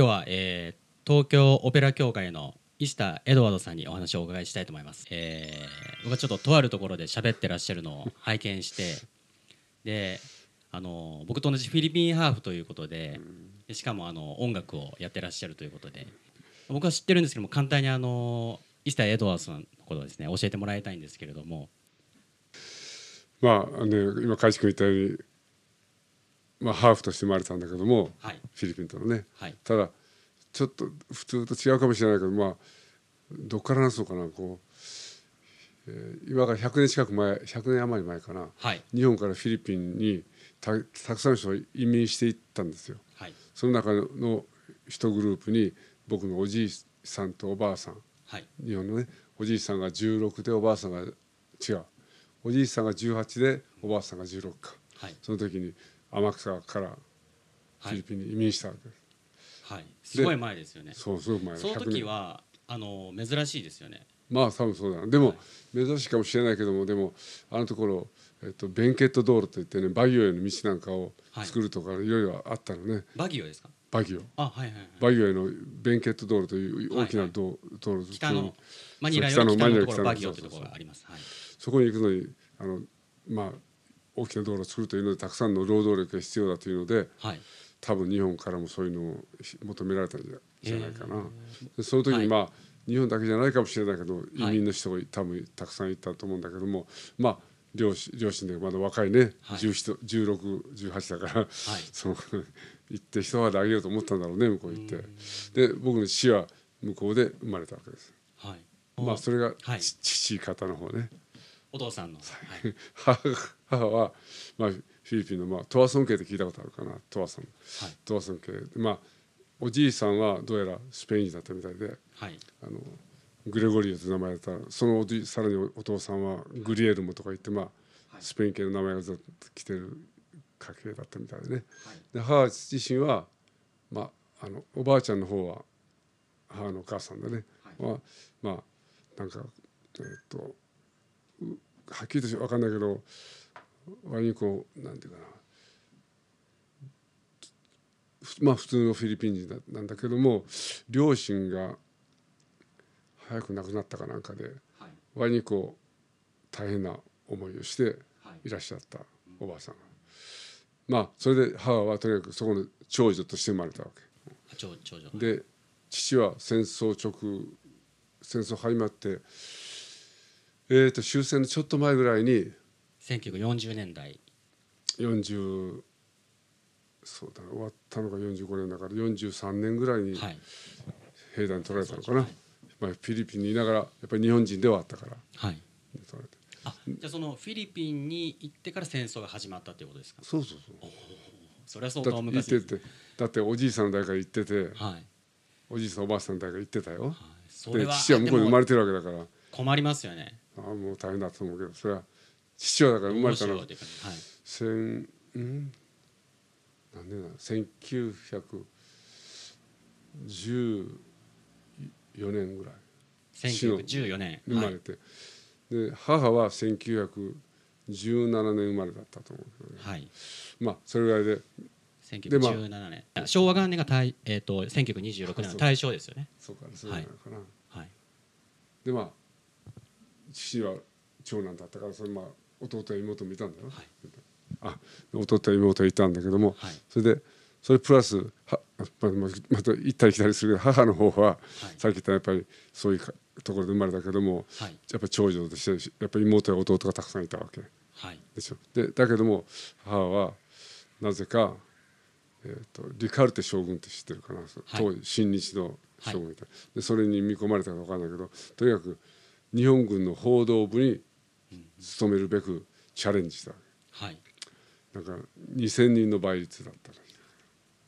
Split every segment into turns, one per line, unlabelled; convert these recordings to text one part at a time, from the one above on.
今日は、えー、東京オペラ協会の石田エドワードさんにお話をお伺いしたいと思います。えー、僕はちょっととあるところで喋ってらっしゃるのを拝見してであの僕と同じフィリピンハーフということでしかもあの音楽をやってらっしゃるということで僕は知ってるんですけども簡単にあの石田エドワードさんのことをですね教えてもらいたいんですけれども
まあね今海地君言ったように、まあ、ハーフとして生まれたんだけども、
はい。
フィリピンとのね、
はい。
ただちょっと普通と違うかもしれないけどまあどっから話そうかなこう、えー今から100年近く前100年余り前かな。
はい。
日本からフィリピンにたたくさんの人が移民していったんですよ。
はい。
その中の一グループに僕のおじいさんとおばあさん。
はい。
日本のねおじいさんが16でおばあさんが違う。おじいさんが18でおばあさんが16か。
はい。
その時に天草からフィリピンに移民したわけです、
はい。すごい前ですよね。
そうすごく前。
その
100年
時はあの珍しいですよね。
まあ多分そうだ。なでも、珍しいかもしれないけどもでもあのところ、えっと、ベンケット道路といってねバギオへの道なんかを作るとかいろいろあったのね、
バギオですか？
バギオ。
あはいはいはい
バギオへのベンケット道路という大きな道,、道路
北のマニラより北のところバギオというところがあります。はい。
そこに行くのにあのまあ大きな道路を作るというのでたくさんの労働力が必要だというので
はい。
多分日本からもそういうのを求められたんじゃないかな。
へ
でその時
はい
にまあ、日本だけじゃないかもしれないけど移
はい。
民の人が多分たくさんいたと思うんだけどもまあ両親両親でまだ若いね、
はい。
171618だから、
はい。
その行って一肌あげようと思ったんだろうね向こう行って。で僕の父は向こうで生まれたわけです。
はい。
まあそれが、
はい。
ち父方の方ね。
お父さんの。はい。
母 母は、まあ、フィリピンの、まあ、トワソン系って聞いたことあるかな。トワソン
はい。
トワソン系でまあおじいさんはどうやらスペイン人だったみたいで
はい。
あのグレゴリオと名前だった。そのおじさらにお父さんはグリエルモとか言って、まあ、スペイン系の名前がずっと来てる家系だったみたいでね。で母自身は、まあ、あのおばあちゃんの方は母のお母さんでね、はまあなんかえっとうはっきりと分かんないけど割にこうなんていうかな。ふまあ普通のフィリピン人だなんだけども両親が早く亡くなったかなんかで
はい。
割にこう大変な思いをして
はい。
いらっしゃったおばあさん。がまあそれで母はとにかくそこの長女として生まれたわけ。
長長女。
で父は戦争直戦争始まってえー、と終戦のちょっと前ぐらいに
1940年代。
40そうだな終わったのが45年だから43年ぐらいに
はい。
兵団に取られたのかな、まあ、フィリピンにいながらやっぱり日本人ではあったから。
はい。あじゃあそのフィリピンに行ってから戦争が始まったということですか？
そうそうそう。
それは相当
だって行っ
昔です
ててだっておじいさんの代から行ってて
はい。
おじいさんおばあさんの代から行ってたよ。
はい。それは
で父は向こうに生ま
れ
れてるわけだから。
困りますよね
ああもう大変だと思うけどそれは父はだから生まれたの。は
どうしようっていう。かはい
千ん何年だ1914年ぐらい。
1914年はい
生まれて、で母は1917年生まれだったと思うけどね。
はい。
まあそれぐらいで。
1917年。昭和元年が大えっと1926年の大正ですよね。
そうかそうかな、
はい。
でまあ父は長男だったからそれまあ弟や妹もいたんだよ、
はい。
あ弟や妹いたんだけども、
はい。
それでそれプラスはまた行ったり来たりするけど母の方は、さっき言ったやっぱりそういうかところで生まれたけども
はい。
やっぱり長女としてやっぱり妹や弟がたくさんいたわけ。
はい。
でしょ。でだけども母はなぜか、えー、とリカルテ将軍って知ってるかな、当時親日の将軍いた、でそれに見込まれたか分かんないけどとにかく日本軍の報道部に勤めるべくチャレンジした。わ
はい。
けなんか2,000人の倍率だった。らし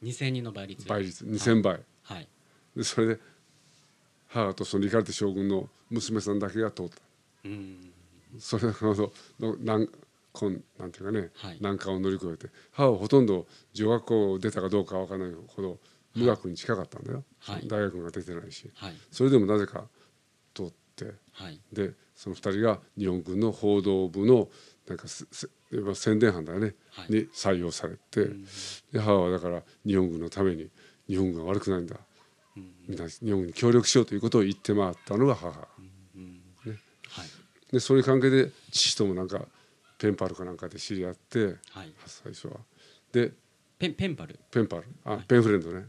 い
2000人の倍率。
倍率。2,000倍、
はい。
でそれで母とそのリカルテ将軍の娘さんだけが通った。
うん。
それほどの難こんなんていうかね、
はい。
難関を乗り越えて母はほとんど女学校を出たかどうかわからないほど無学に近かったんだよ、
はい。
大学が出てないし。
はい。
それでもなぜか
はい。
でその2人が日本軍の報道部のなんか宣伝班だよね、
はい。
に採用されて、で母はだから日本軍のために日本が悪くないんだ。
うん。
みんな日本に協力しようということを言って回ったのが母。
うん。
ね。
はい。
でそういう関係で父ともなんかペンパルかなんかで知り合って
はい。
最初は。で
ペンペンパル？
ペンパル。あ、ペンフレンドね、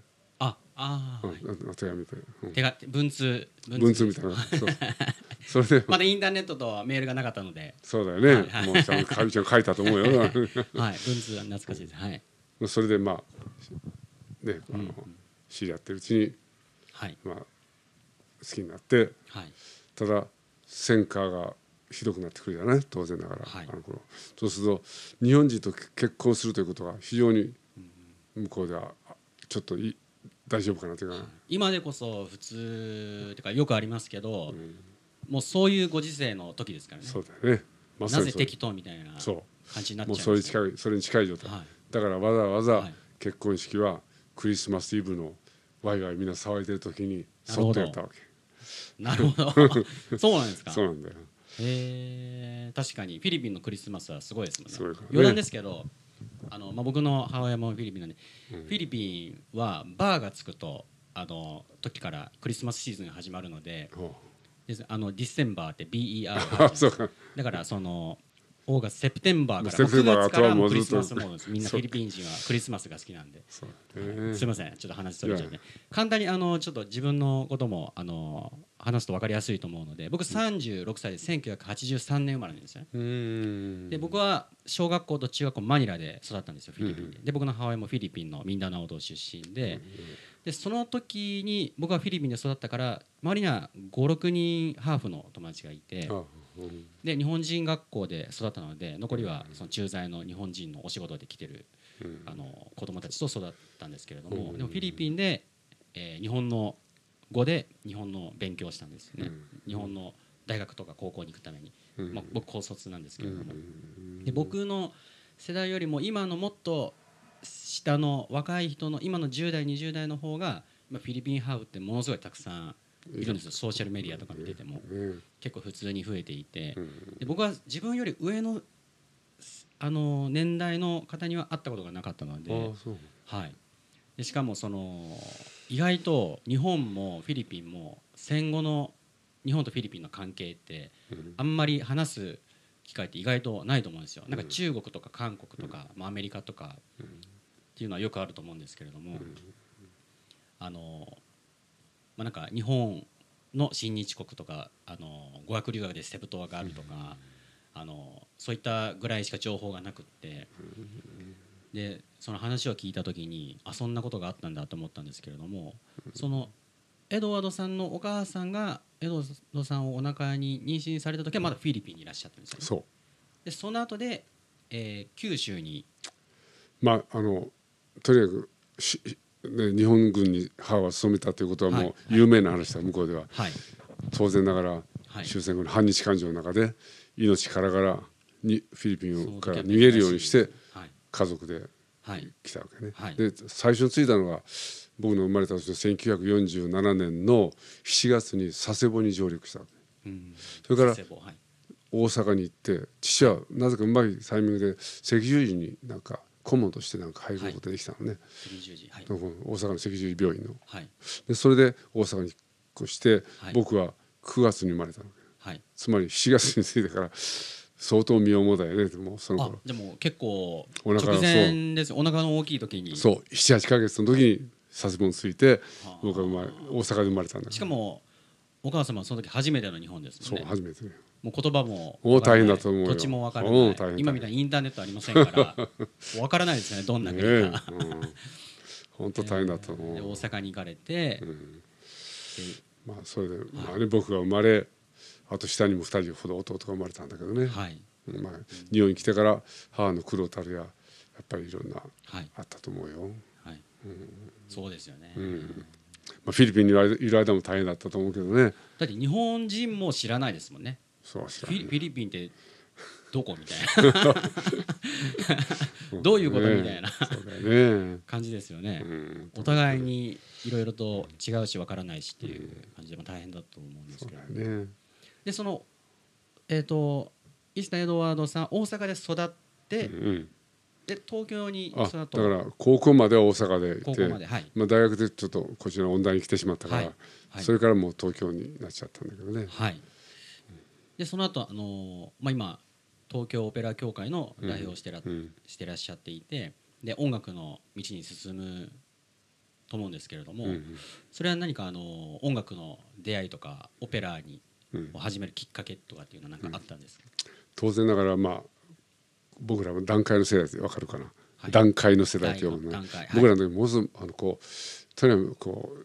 ああー、
うん手紙で、うん。
手が文通
文通。みたいな。そう。それで
まだインターネットとメールがなかったので、
そうだよね、
はい
もうちゃんとかみちゃん書いたと思うよ。
はい、文通は懐かしいです。はい、
それでまあねあの、知り合ってるうちに
はい、
まあ好きになって
はい、
ただ戦火がひどくなってくるじゃない当然ながら、
はい。
あの頃。そうすると日本人と結婚するということが非常に向こうではあちょっとい大丈夫かなというか、
今でこそ普通ってかよくありますけど、もうそういうご時世の時ですからね。
そうだよね。ま
なぜ適当みたいな
そ
感じになっ
うもう
ちゃうんですよ。
それに近いそれに近い状態、
はい、
だからわざわざ
はい。
結婚式はクリスマスイブのワイワイみんな騒いでる時にそっとやったわけ。
なるほど。そうなんですか。
そうなんだよ。
へえ確かにフィリピンのクリスマスはすごいですもんね。
ね。
余談ですけどあの、まあ、僕の母親もフィリピンなんで、フィリピンはバーがつくとあの時からクリスマスシーズンが始まるので
ほ
であのディセンバーって BER だからそのオーガスセプテンバーから
セプテンバー
9月からもうクリスマスモードです。みんなフィリピン人はクリスマスが好きなんで。
そう。ね
すいません。ちょっと話それちゃって。
い
簡単にあのちょっと自分のこともあの話すと分かりやすいと思うので僕36歳で1983年生まれなんですよねで僕は小学校と中学校マニラで育ったんですよフィリピンで,、で僕の母親もフィリピンのミンダナオ島出身で,、でその時に僕はフィリピンで育ったから周りには56人ハーフの友達がいて
あうん
で日本人学校で育ったので残りはその駐在の日本人のお仕事で来てる
うん。
あの子供たちと育ったんですけれども、
うん。
でもフィリピンで、えー日本の語で日本の勉強をしたんですね、日本の大学とか高校に行くために、
うん。
まあ、僕高卒なんですけれども、
うん。
で僕の世代よりも今のもっと下の若い人の今の10代20代の方がまあフィリピンハーフってものすごいたくさんいるんですよ。ソーシャルメディアとか見てても。
ね
結構普通に増えていて。
うん
で僕は自分より上のあの年代の方には会ったことがなかったの
あ
ではい、でしかもその意外と日本もフィリピンも戦後の日本とフィリピンの関係って
うん。
あんまり話す機会って意外とないと思うんですよ。なんか中国とか韓国とか、まあ、アメリカとかっていうのはよくあると思うんですけれども、あのまあ、なんか日本の親日国とかあの語学留学でセブ島があるとか、あのそういったぐらいしか情報がなくって、でその話を聞いた時にあそんなことがあったんだと思ったんですけれども、そのエドワードさんのお母さんがエドワードさんをお腹に妊娠された時はまだフィリピンにいらっしゃったんですよ、ね、
そう。
でその後で、えー九州に。
まああのとにかくし、ね、日本軍に母は勤めたということは
はい。
もう有名な話だ向こうでは。
はい。
当然ながら
はい。
終戦後の反日感情の中で命からがらにフィリピンから逃げるようにして
はい。
家族で
はい。
来たわけね。
はい。
で最初に着いたのが僕の生まれた年の1947年の7月に佐世保に上陸したわけ。
うん。
それから大阪に行って父はなぜかうまいタイミングで赤十字になんか顧問としてなんか入ることができたのね、
はい。
大阪の赤十字病院の。
はい。
でそれで大阪に引っ越して、
はい。
僕は9月に生まれたの
はい。
つまり7月に着いてから相当身重だよね。もうその
あ
頃
でも結構
お腹
前ですお腹の大きい時に。
そう。78か月の時に佐世保に着いて
はあ。
僕は生まれ大阪で生まれたんだ
しかもお母様はその時初めての日本です
そう初めてね
もう言葉も
お大変だと思うよ。
土地もわからない。今みたいにインターネットありませんから。わからないですよねどんな
ね
国か、
本当大変だったの、
で大阪に行かれて、で
まあそれで、まあね、僕が生まれあと下にも2人ほど弟が生まれたんだけどね、
はい。
まあ、日本に来てから母の苦労たるややっぱりいろんな
はい。
あったと思うよ、
はい、そうですよね、
まあ、フィリピンにいる間も大変だったと思うけどね。
だって日本人も知らないですもんね
そう知
フィリ
らんね
フィリピンってどこみたいな。どういうことみたいな。
ね、
感じですよね、
うん、
お互いにいろいろと違うしわからないしっていう感じでまあ大変だと思うんですけど。
ね。
でそのえっ、と石田エドワードさん大阪で育って、
うん
で東京に
だから高校までは大阪でい
高
て
校まではい。
まあ、大学でちょっとこちらの音大に来てしまったから、
はい。はい。
それからもう東京になっちゃったんだけどね。
はいでその後あのまあ今東京オペラ協会の代表をしてら,、
うん。
してらっしゃっていてで音楽の道に進むと思うんですけれども、
うん
それは何かあの音楽の出会いとかオペラに
うん。
を始めるきっかけとかっていうのは何かあったんですか、
当然ながらまあ僕らも段階の世代でわかるかな、
はい。
段階の世代というのね。
段階はい。
僕らの時もうすぐあのこうとにかくこ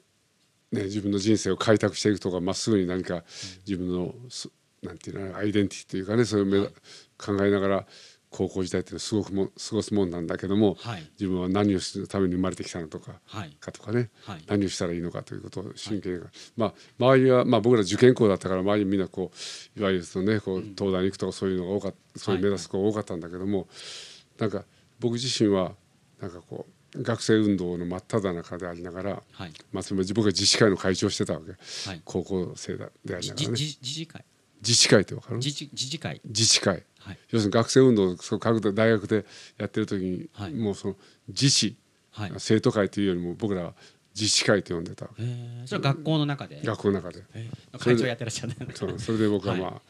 う、ね、自分の人生を開拓していくとかまっすぐに何か自分のすなんていうのアイデンティティというかねそういう目、
はい。
考えながら高校時代っていうのはすごくも過ごすもんなんだけども、
はい。
自分は何をするために生まれてきたのとか。
はい。
かとかね、
はい。
何をしたらいいのかということを真剣に、まあ周りは、まあ、僕ら受験校だったから周りみんなこういわゆるそのねこう東大に行くとかそういうのが多かったそういう目指す子が多かったんだけども、なんか僕自身はなんかこう学生運動の真っ只中でありながら、
はい。
まあ、僕は自治会の会長をしてたわけ。
はい。
高校生だであり
じ
ながらね。
じ自治会？
自治会ってわかる？
自治自治会。
自治会。
はい。
要するに学生運動をそう各大学でやってる時に、
はい。
もうその自治、
はい。
生徒会というよりも僕らは自治会と呼んでた
それは学校の中で？
学校の中で。
会長やってらっしゃる
そうそれで僕は まあ、
はい。はい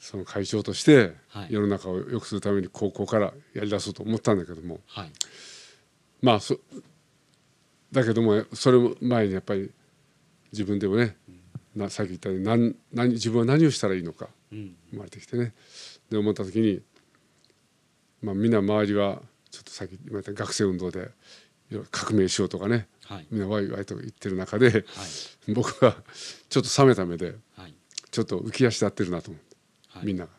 その会長として
はい。
世の中を良くするために高校からやりだそうと思ったんだけども。
はい。
まあそだけどもそれも前にやっぱり自分でもねなさっき言ったように何何自分は何をしたらいいのか
うん。
生まれてきてね。で思った時にまあみんな周りはちょっとさっき言った学生運動で革命しようとかね。
はい。
みんなワイワイと言ってる中で
はい。
僕はちょっと冷めた目で
はい。
ちょっと浮き足立ってるなと思って、
はい。
みんなが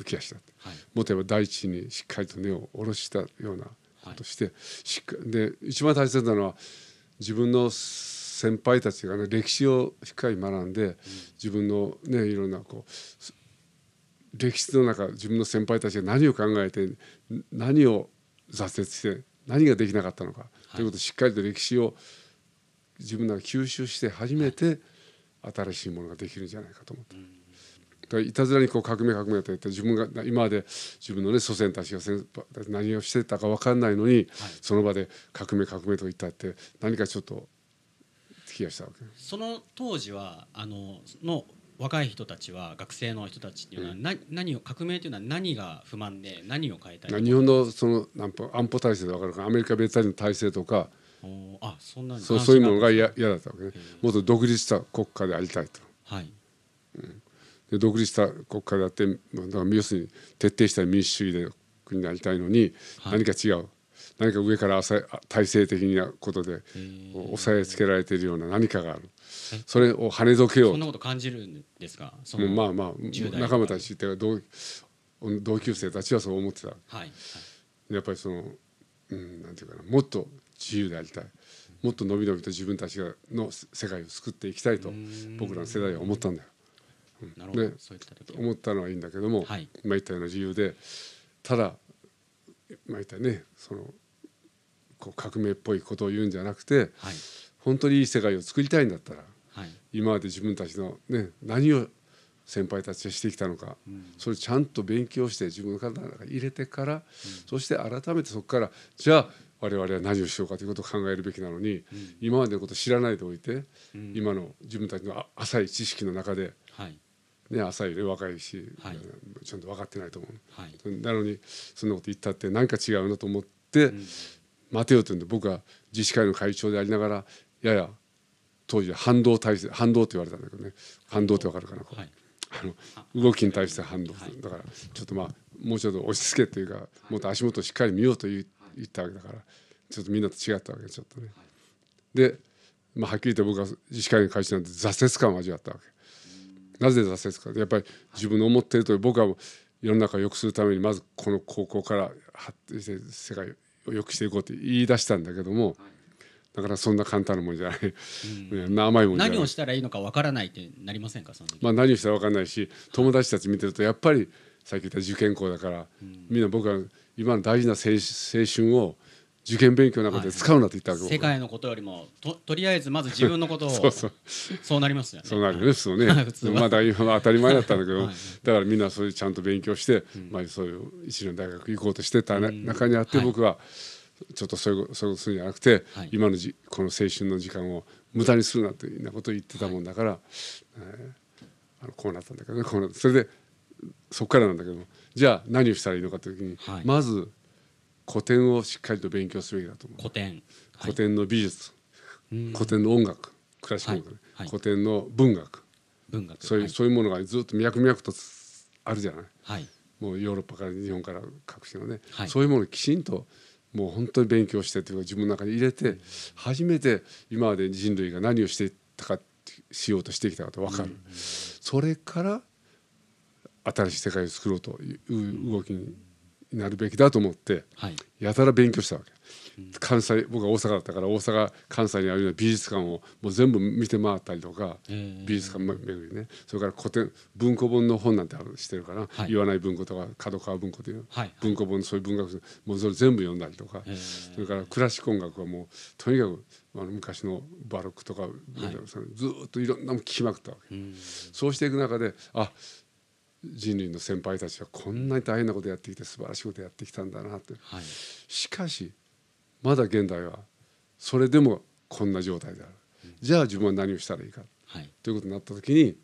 浮き足立って。
はい。
もっと言えば大地にしっかりと根を下ろしたようなことをして、しっかで一番大切なのは自分の先輩たちがね歴史をしっかり学んで、自分のねいろんなこうす歴史の中自分の先輩たちが何を考えて何を挫折して何ができなかったのか、ということをしっかりと歴史を自分らが吸収して初めて新しいものができるんじゃないかと思って。だからいたずらにこう革命革命と言って自分が今まで自分のね祖先たちが何をしてたか分かんないのに、その場で革命革命と言ったって何かちょっとしたわけ。
その当時はあのの若い人たちは学生の人たちっていうのは、な何を革命というのは何が不満で何を変えたい
日本のその安保安保体制で分かるかアメリカ別の体制とか。
あそんなに
そうそういうのが
あ
嫌嫌だったわけね。もっと独立した国家でありたいと。
はい。
で独立した国家であってまあだから要するに徹底した民主主義で国になりたいのに
はい。
何か違う、何か上から体制的なことで押さえつけられているような何かがある。それを跳ねどけよ
そんなこと感じるんですか？その
うまあまあ
10代
仲間たちっていうか同同級生たちはそう思ってた。
はい
やっぱりその、うん、なんていうかなもっと自由でありたい。もっとのびのびと自分たちがの世界を救っていきたいと僕らの世代は思ったんだよ。
なるほど、
ね
そういった時は。
思ったのはいいんだけども、
はい。
今言ったような自由でただ今言ったねそのこう革命っぽいことを言うんじゃなくて
はい。
本当にいい世界を作りたいんだったら
はい。
今まで自分たちの、ね、何を先輩たちがしてきたのか、それをちゃんと勉強して自分の体の中に入れてから、そして改めてそこからじゃあ我々は何をしようかということを考えるべきなのに、今までのことを知らないでおいて、今の自分たちのあ浅い知識の中で、
はい。
ね、浅いね若いし、
はい。
ちゃんと分かってないと思う。
はい。
なのにそんなこと言ったって何か違うなと思って、待てよと言うんで僕は自治会の会長でありながらやや当時は反動体制反動って言われたんだけどね。反動って分かるかな、
はい。
あの動きに対して反動、
はい
だ。からちょっとまあもうちょっと押し付けっていうか、もっと足元をしっかり見ようと言ったわけだからちょっとみんなと違ったわけちょっとね。で、まあ、はっきり言って僕は自治会の会長なんて挫折感を味わったわけ。なぜ挫折かやっぱり自分の思っているとおり僕は世の中を良くするためにまずこの高校から発展して世界を良くしていこうって言い出したんだけどもだからそんな簡単なもんじゃない、うん、甘いもん
何をしたらいいのかわからないってなりませんかその時、
まあ、何をしたら分かんないし友達たち見てるとやっぱりさっき言った受験校だから、みんな僕は今の大事な青青春を受験勉強の中で使うなって言ったわけ、僕
世界のことよりもととりあえずまず自分のことを
そうそう。
そうなりますよね。
そうなるよね普通ね。
普通は。
まあ大当たり前だったんだけど、
はい。
だからみんなそれちゃんと勉強して、まあ、そういう一流の大学行こうとしてた、中にあって、
はい。
僕はちょっとそういうそういうことするんじゃなくて、
はい。
今のじこの青春の時間を無駄にするなというようなことを言ってたもんだから、えーあのこうなったんだけどねこうなった。それでそこからなんだけどもじゃあ何をしたらいいのかという時に、
はい。
まず古典をしっかりと勉強すべきだと思う。
古典。
古典の美術、
うん。
古典の音楽。クラシック音楽ね、
はい。はい。
古典の文学。
文学。
そういう,、
はい。
そういうものがずっと脈々とつあるじゃない。
はい。
もうヨーロッパから日本から各地のね、
はい。
そういうものをきちんともう本当に勉強してというか自分の中に入れて初めて今まで人類が何をしていったかしようとしてきたかと分かる、それから新しい世界を作ろうという動きになるべきだと思って
はい。
やたら勉強したわけ。関西僕は大阪だったから大阪関西にあるような美術館をもう全部見て回ったりとか、
えー
美術館巡りね。それから古典文庫本の本なんてあるしてるから、
はい。
言わない文庫とか角川文庫という文庫本そういう文学もうそれ全部読んだりとか、
えー
それからクラシック音楽はもうとにかくあの昔のバロックとか、ずーっといろんなもん聞きまくったわけ。
うん。
そうしていく中であ人類の先輩たちはこんなに大変なことやってきて素晴らしいことやってきたんだなって。
はい。
しかしまだ現代はそれでもこんな状態である、じゃあ自分は何をしたらいいか。
はい。
ということになった時に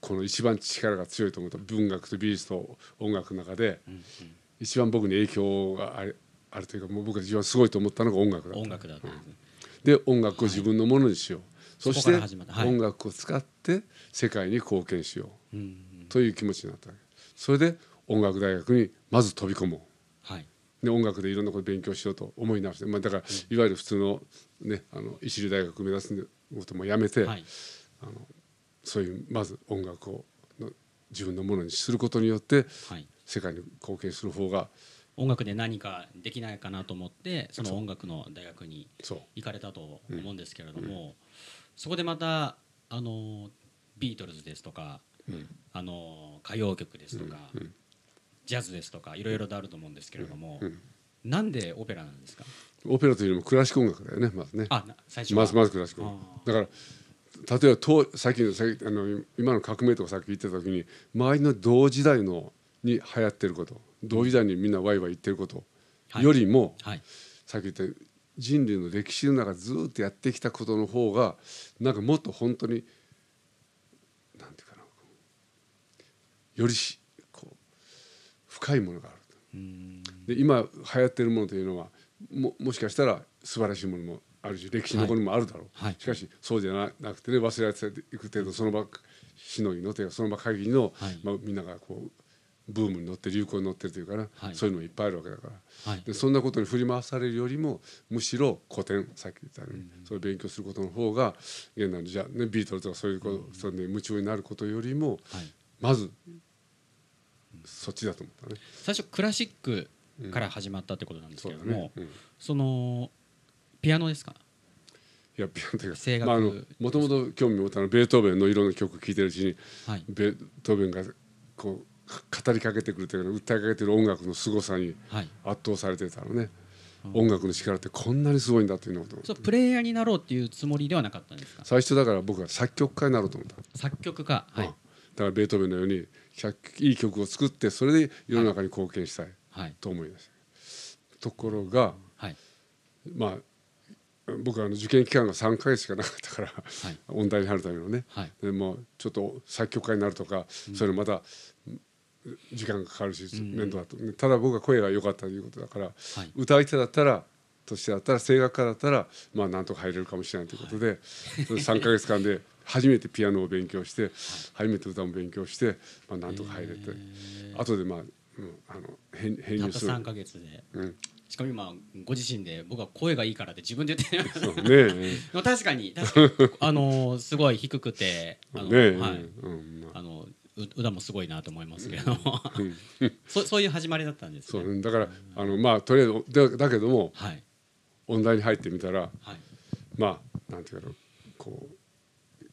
この一番力が強いと思った文学と美術と音楽の中で
うんうん。
一番僕に影響があるあるというかもう僕が一番すごいと思ったのが音楽だった。
音楽だった。ん。で
音楽を自分のものにしよう、そし
そこか
て音楽を使って世界に貢献しよう。
うん
という気持ちになったそれで音楽大学にまず飛び込もう。
はい。
で音楽でいろんなことを勉強しようと思い直して、まあ、だからいわゆる普通の,、ね、あの一流大学を目指すこともやめて、
はい。
そういうまず音楽をの自分のものにすることによって
はい。
世界に貢献する方が
音楽で何かできないかなと思ってその音楽の大学に
そう。
行かれたと思うんですけれども、そこでまたあのビートルズですとか、
うん
あの歌謡曲ですとか、
うん
ジャズですとかいろいろとあると思うんですけれども、
うん
なんでオペラなんですか？
オペラというよりもクラシック音楽だよねまずね。
あな最初は。
まずまずクラシックだから例えば当さっきのさっきあの今の革命とかさっき言ってた時に周りの同時代のに流行ってること同時代にみんなワイワイ言ってること
はい。
よりも、
はい。
さっき言った人類の歴史の中でずっとやってきたことの方がなんかもっと本当になんていうかなよりしこう深いものがあるで今流行ってるものというのはももしかしたら素晴らしいものもあるし歴史のものもあるだろう、
はい。
しかしそうじゃななくてね忘れられていく程度その場しのぎのというかその場限りの、
はい。
まあ、みんながこうブームに乗って流行に乗ってるというかな、
はい。
そういうのもいっぱいあるわけだから。
はい。
でそんなことに振り回されるよりもむしろ古典さっき言ったように、それを勉強することの方が現代のじゃあ、ね、ビートルズとかそういうこと、それで夢中になることよりも
はい。
まずそっちだと思ったね。
最初クラシックから始まったってことなんですけれども、
ね。うん。
そのピアノですか？
いやピアノというか
声楽。
まあ、あのもともと興味を持ったのはベートーベンのいろんな曲を聴いてるうちに
はい。
ベートーベンがこうか語りかけてくるというか訴えかけてる音楽の凄さに
はい。
圧倒されてたのね、音楽の力ってこんなにすごいんだっていうのを。
そうプレイヤーになろうっていうつもりではなかったんですか？
最初だから僕は作曲家になろうと思った、
作曲家。はい。
うん。だからベートーベンのように100いい曲を作ってそれで世の中に貢献したいと思いました、ところが
はい
まあ僕はあの受験期間が3か月しかなかったから、
はい
音大に入るためのね、
はい
でもちょっと作曲家になるとか、そういうのまた時間がかかるし面倒だと、ただ僕は声が良かったということだから、
はい
歌い手だったらとしてだったら声楽家だったらまあなんとか入れるかもしれないということで、それ3か月間で初めてピアノを勉強して、初めて歌も勉強して、まあ、なんとか入れて、後でまあ、うん、あの編編
たった
入する。
3か月で。
うん。
しかも今ご自身で僕は声がいいからって自分で言って
そうね。え
まあ確かに確かに。あのすごい低くてあの、
ねえ。
はい。
うんまあ。
あのう歌もすごいなと思いますけれど。も
うん。
そ そういう始まりだったんですね。
そうねだからあのまあとりあえずだだけども
はい
音大に入ってみたら
はい。
まあなんていうかなこう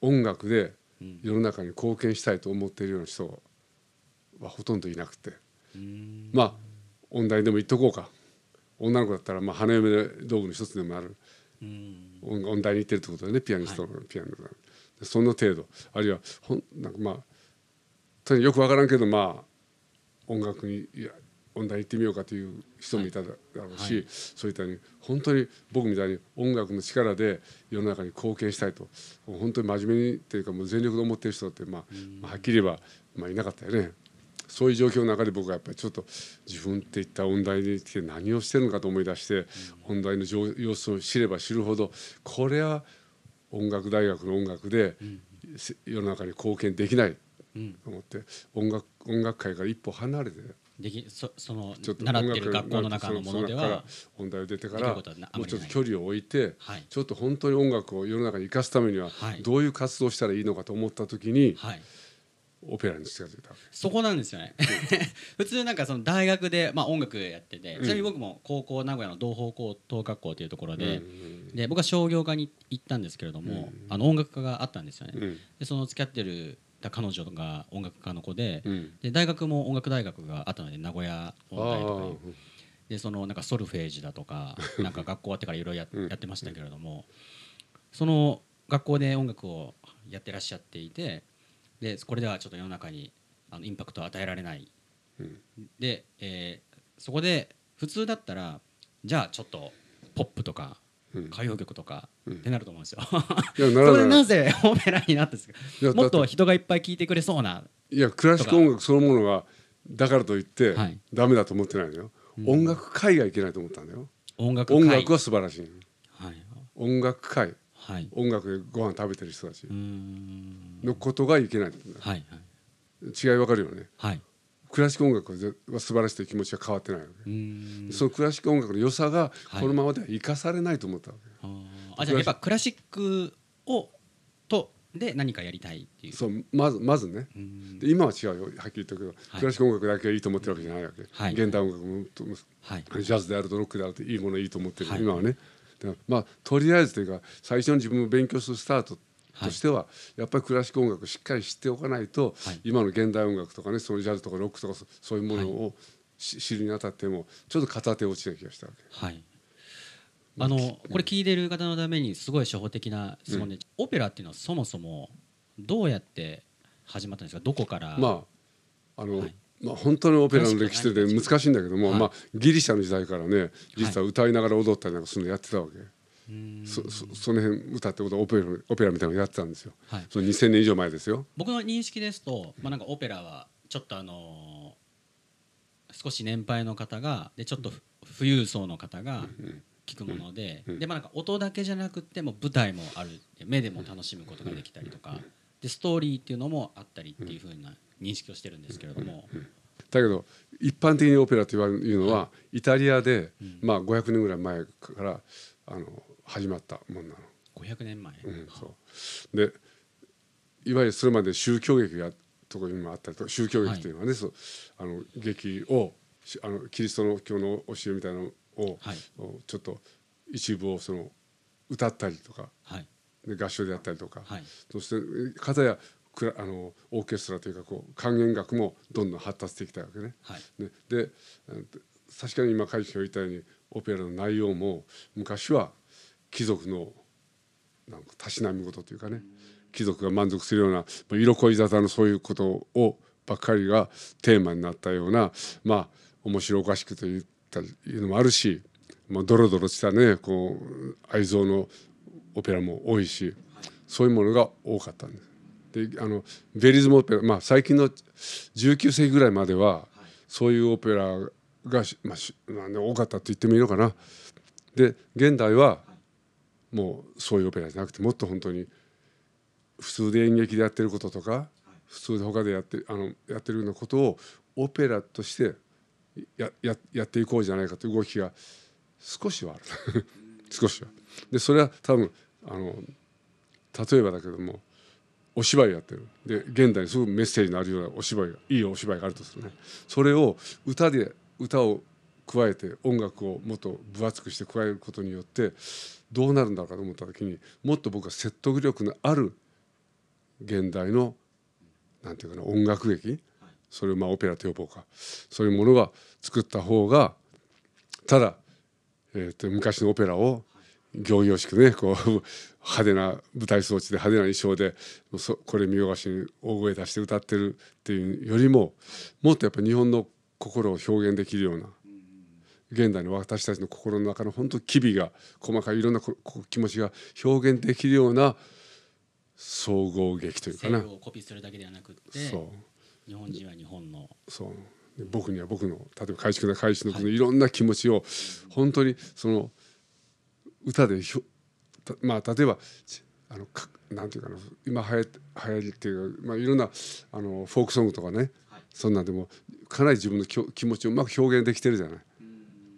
音楽で
うん。
世の中に貢献したいと思っているような人はほとんどいなくて。
うーん。
まあ音大でも言っとこうか。女の子だったらまあ花嫁道具の一つでもある。
うん。
音音大に行ってるってことでねピアニストのピアノその程度。あるいはほんなんかまあとによくわからんけどまあ音楽にいや音大に行ってみようかという人もいただろうし、
はい。
そういったに本当に僕みたいに音楽の力で世の中に貢献したいと。本当に真面目にっていうかもう全力で思ってる人って、まあまあはっきり言えば、まあ、いなかったよね。そういう状況の中で僕はやっぱりちょっと自分っていった音大に来て何をしてるのかと思い出して、音大の状様子を知れば知るほどこれは音楽大学の音楽で、せ世の中に貢献できない
うん
と思って音楽音楽界から一歩離れて
できそその習ってる学校の中のものでは
音大を出てからもうちょっと距離を置いて、
はい。
ちょっと本当に音楽を世の中に生かすためには
はい。
どういう活動をしたらいいのかと思った時に、
はい。
オペラに近づいた。
そこなんですよね。普通なんかその大学で、まあ、音楽やってて、ちなみに僕も高校名古屋の同胞高等学校というところで,、で僕は商業科に行ったんですけれども、あの音楽科があったんですよね、
うん。
でその付き合ってる彼女が音楽科の子で,、
うん。
で大学も音楽大学があったので名古屋音大とかでそのなんかソルフェージだとか なんか学校終わってからいろいろやってましたけれどもその学校で音楽をやってらっしゃっていてでこれではちょっと世の中にあのインパクトを与えられない。
うん。
で、えーそこで普通だったらじゃあちょっとポップとか
うん
歌謡曲とか
うん。
ってなると思うんですよ。それで
らな
ぜオペラになったんですか？もっと
だ
人がいっぱい聴いてくれそうな。い
やクラシック音楽そのものがだからといって
はい。
ダメだと思ってないのよ、音楽界がいけないと思ったんだよ。
音楽会。
音楽は素晴らしい
はい。
音楽界
はい。
音楽でご飯食べてる人たち。のことがいけない
はいはい。
違いわかるよね。
はい
クラシック音楽は素晴らしいという気持ちは変わってないわけ。そのクラシック音楽の良さが
はい。
このままでは生かされないと思ったわけ、
あーあじゃあやっぱクラシックをとで何かやりたいっていう。
そうまずまずね。で今は違うよ。はっきり言ったけど、
はい。
クラシック音楽だけがいいと思ってるわけじゃないわけ、
はい。
現代音楽もと
はい。
ジャズであるとロックであるといいものいいと思ってる、
はい。
今はね。まあとりあえずというか最初に自分を勉強するスタートとしては、やっぱりクラシック音楽をしっかり知っておかないと、
はい。
今の現代音楽とかねそのジャズとかロックとかそそういうものをし知るにあたってもちょっと片手落ちな気がしたわけ。
はい。あのこれ聞いてる方のためにすごい初歩的な質問で、オペラっていうのはそもそもどうやって始まったんですか？どこから、
まああの、
はい。
まあ、本当にオペラの歴史で難しいんだけども、
はい。
まあ、ギリシャの時代からね実は歌いながら踊ったりなんかするのやってたわけ、そそその辺歌ってことオペラオペラみたいなのやってたんですよ、
はい。
その2000年以上前ですよ。
僕の認識ですと、まあ、なんかオペラはちょっとあの少し年配の方がでちょっとふ富裕層の方が聞くもので,、でまあ、なんか音だけじゃなくっても舞台もある。目でも楽しむことができたりとか。でストーリーっていうのもあったりっていうふうな認識をしてるんですけれども、
だけど一般的にオペラと言われるのは、イタリアで、まあ、500年ぐらい前からあの始まったもんなの。
500年前、
うん、そう。でいわゆるそれまで宗教劇がところにもあったりと宗教劇というのはね、そう。あの劇をしあのキリストの教の教えみたいなのを、
はい。
ちょっと一部をその歌ったりとか
はい。
で合唱でやったりとか、
はい。
そして片やクラあのオーケストラというかこう管弦楽もどんどん発達してきたわけね。
はい。
ね。でうん確かに今会長が言ったようにオペラの内容も昔は貴族のなんかたしなみ事というかね貴族が満足するような色恋沙汰のそういうことをばっかりがテーマになったようなまあ面白おかしくと言ったいうのもあるし、まあ、ドロドロしたねこう愛憎のオペラも多いしそういうものが多かったんです。であのベリズムオペラ、まあ、最近の19世紀ぐらいまではそういうオペラが、まあしまあね、多かったと言ってもいいのかな。で現代はもうそういうオペラじゃなくてもっと本当に普通で演劇でやってることとか普通で他でやってあのやってるようなことをオペラとしてやややっていこうじゃないかという動きが少しはある。少しは。でそれは多分あの例えばだけどもお芝居やってる。で現代にすごくメッセージのあるようなお芝居がいいお芝居があるとするね。それを歌で歌を加えて音楽をもっと分厚くして加えることによってどうなるんだろうかと思った時にもっと僕は説得力のある現代のなんていうかな音楽劇それをまあオペラと呼ぼうかそういうものが作った方がただえー、と昔のオペラを行々しくねこう派手な舞台装置で派手な衣装でこれ見よがしに大声出して歌ってるっていうよりももっとやっぱ日本の心を表現できるような現代の私たちの心の中の本当機微が細かいいろんな気持ちが表現できるような総合劇というかな。
をコピーするだけではなくて日本人は日本の。
そう。僕には僕の例えば改築な改築のいろんな気持ちを本当にその歌でひょまあ例えばあのかなんていうかな今はや流行りっていうか、まあ、いろんなあのフォークソングとかね、はい、そんなんでもかなり自分の気持ちをうまく表現できてるじゃない。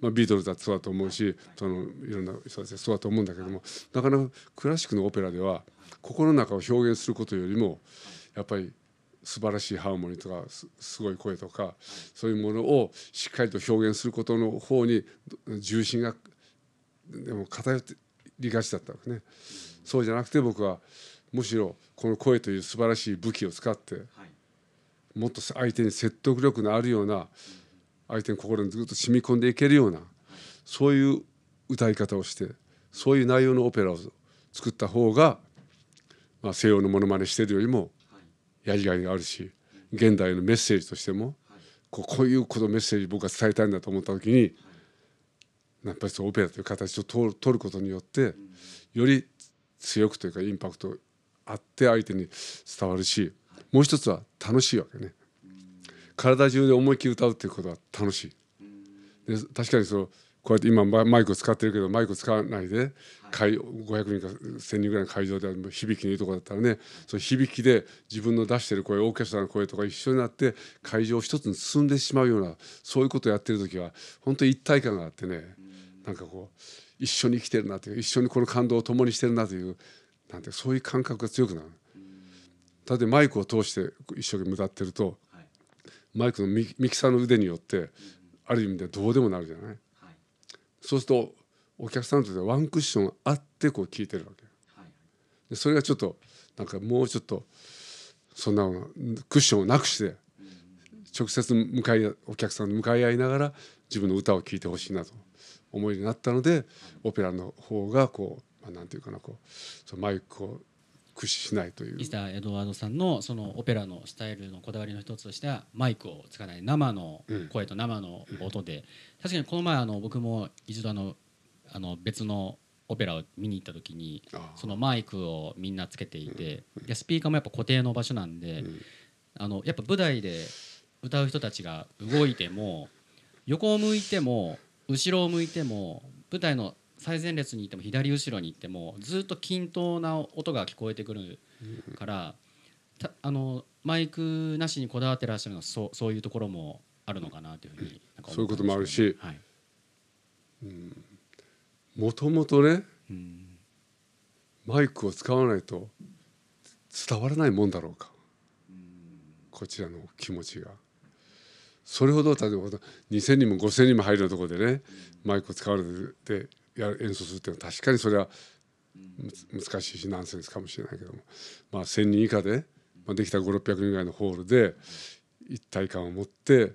まあ、ビートルズだってそうだと思うしそのいろんな人たちそうだと思うんだけどもなかなかクラシックのオペラでは心の中を表現することよりもやっぱり素晴らしいハーモニーとかすごい声とかそういうものをしっかりと表現することの方に重心がでも偏りがちだったわけね。そうじゃなくて僕はむしろこの声という素晴らしい武器を使ってもっと相手に説得力のあるような相手の心にずっと染み込んでいけるようなそういう歌い方をしてそういう内容のオペラを作った方が、まあ、西洋のものまねしてるよりもやりがいがあるし現代のメッセージとしてもこうこういうことメッセージ僕が伝えたいんだと思った時にやっぱりそうオペラという形を取ることによってより強くというかインパクトあって相手に伝わるしもう一つは楽しいわけね。体中で思いっきり歌うっていうことは楽しい。で確かにそのこうやって今マイクを使ってるけどマイクを使わないで会500人か1,000人ぐらいの会場で響きのいいとこだったらねその響きで自分の出してる声オーケストラの声とか一緒になって会場を一つに進んでしまうようなそういうことをやってる時は本当に一体感があってねなんかこう一緒に生きてるなという一緒にこの感動を共にしてるなというなんてそういう感覚が強くなる。だってマイクを通して一生懸命歌ってると、マイクのミキサーの腕によってある意味でどうでもなるじゃない？そうするとお客さんとしてワンクッションあってこう聞いてるわけ。でそれがちょっとなんかもうちょっとそんなクッションをなくして直接向かいお客さんと向かい合いながら自分の歌を聴いてほしいなと思いになったのでオペラの方がこう、まあ、なんていうかなこうそのマイクを駆使しないという。
ミスターエドワードさんのそのオペラのスタイルのこだわりの一つとしてはマイクを使わない生の声と生の音で、うん、確かにこの前あの僕も一度あのあの別のオペラを見に行った時にそのマイクをみんなつけていて、うん、スピーカーもやっぱ固定の場所なんで、うん、あのやっぱ舞台で歌う人たちが動いても横を向いても後ろを向いても舞台の最前列にいても左後ろに行ってもずっと均等な音が聞こえてくるから、あのマイクなしにこだわってらっしゃるのはそうそういうところもあるのかなというふうに
そういうこともあるし、はい、もともとね、うん、マイクを使わないと伝わらないもんだろうか、うん、こちらの気持ちが。それほど例えば2,000人も5,000人も入るところでね、マイクを使われてや演奏するっていうのは確かにそれは難しいしナンセンスかもしれないけども、まあ、1,000人以下で、まあ、できた5,600人ぐらいのホールで一体感を持って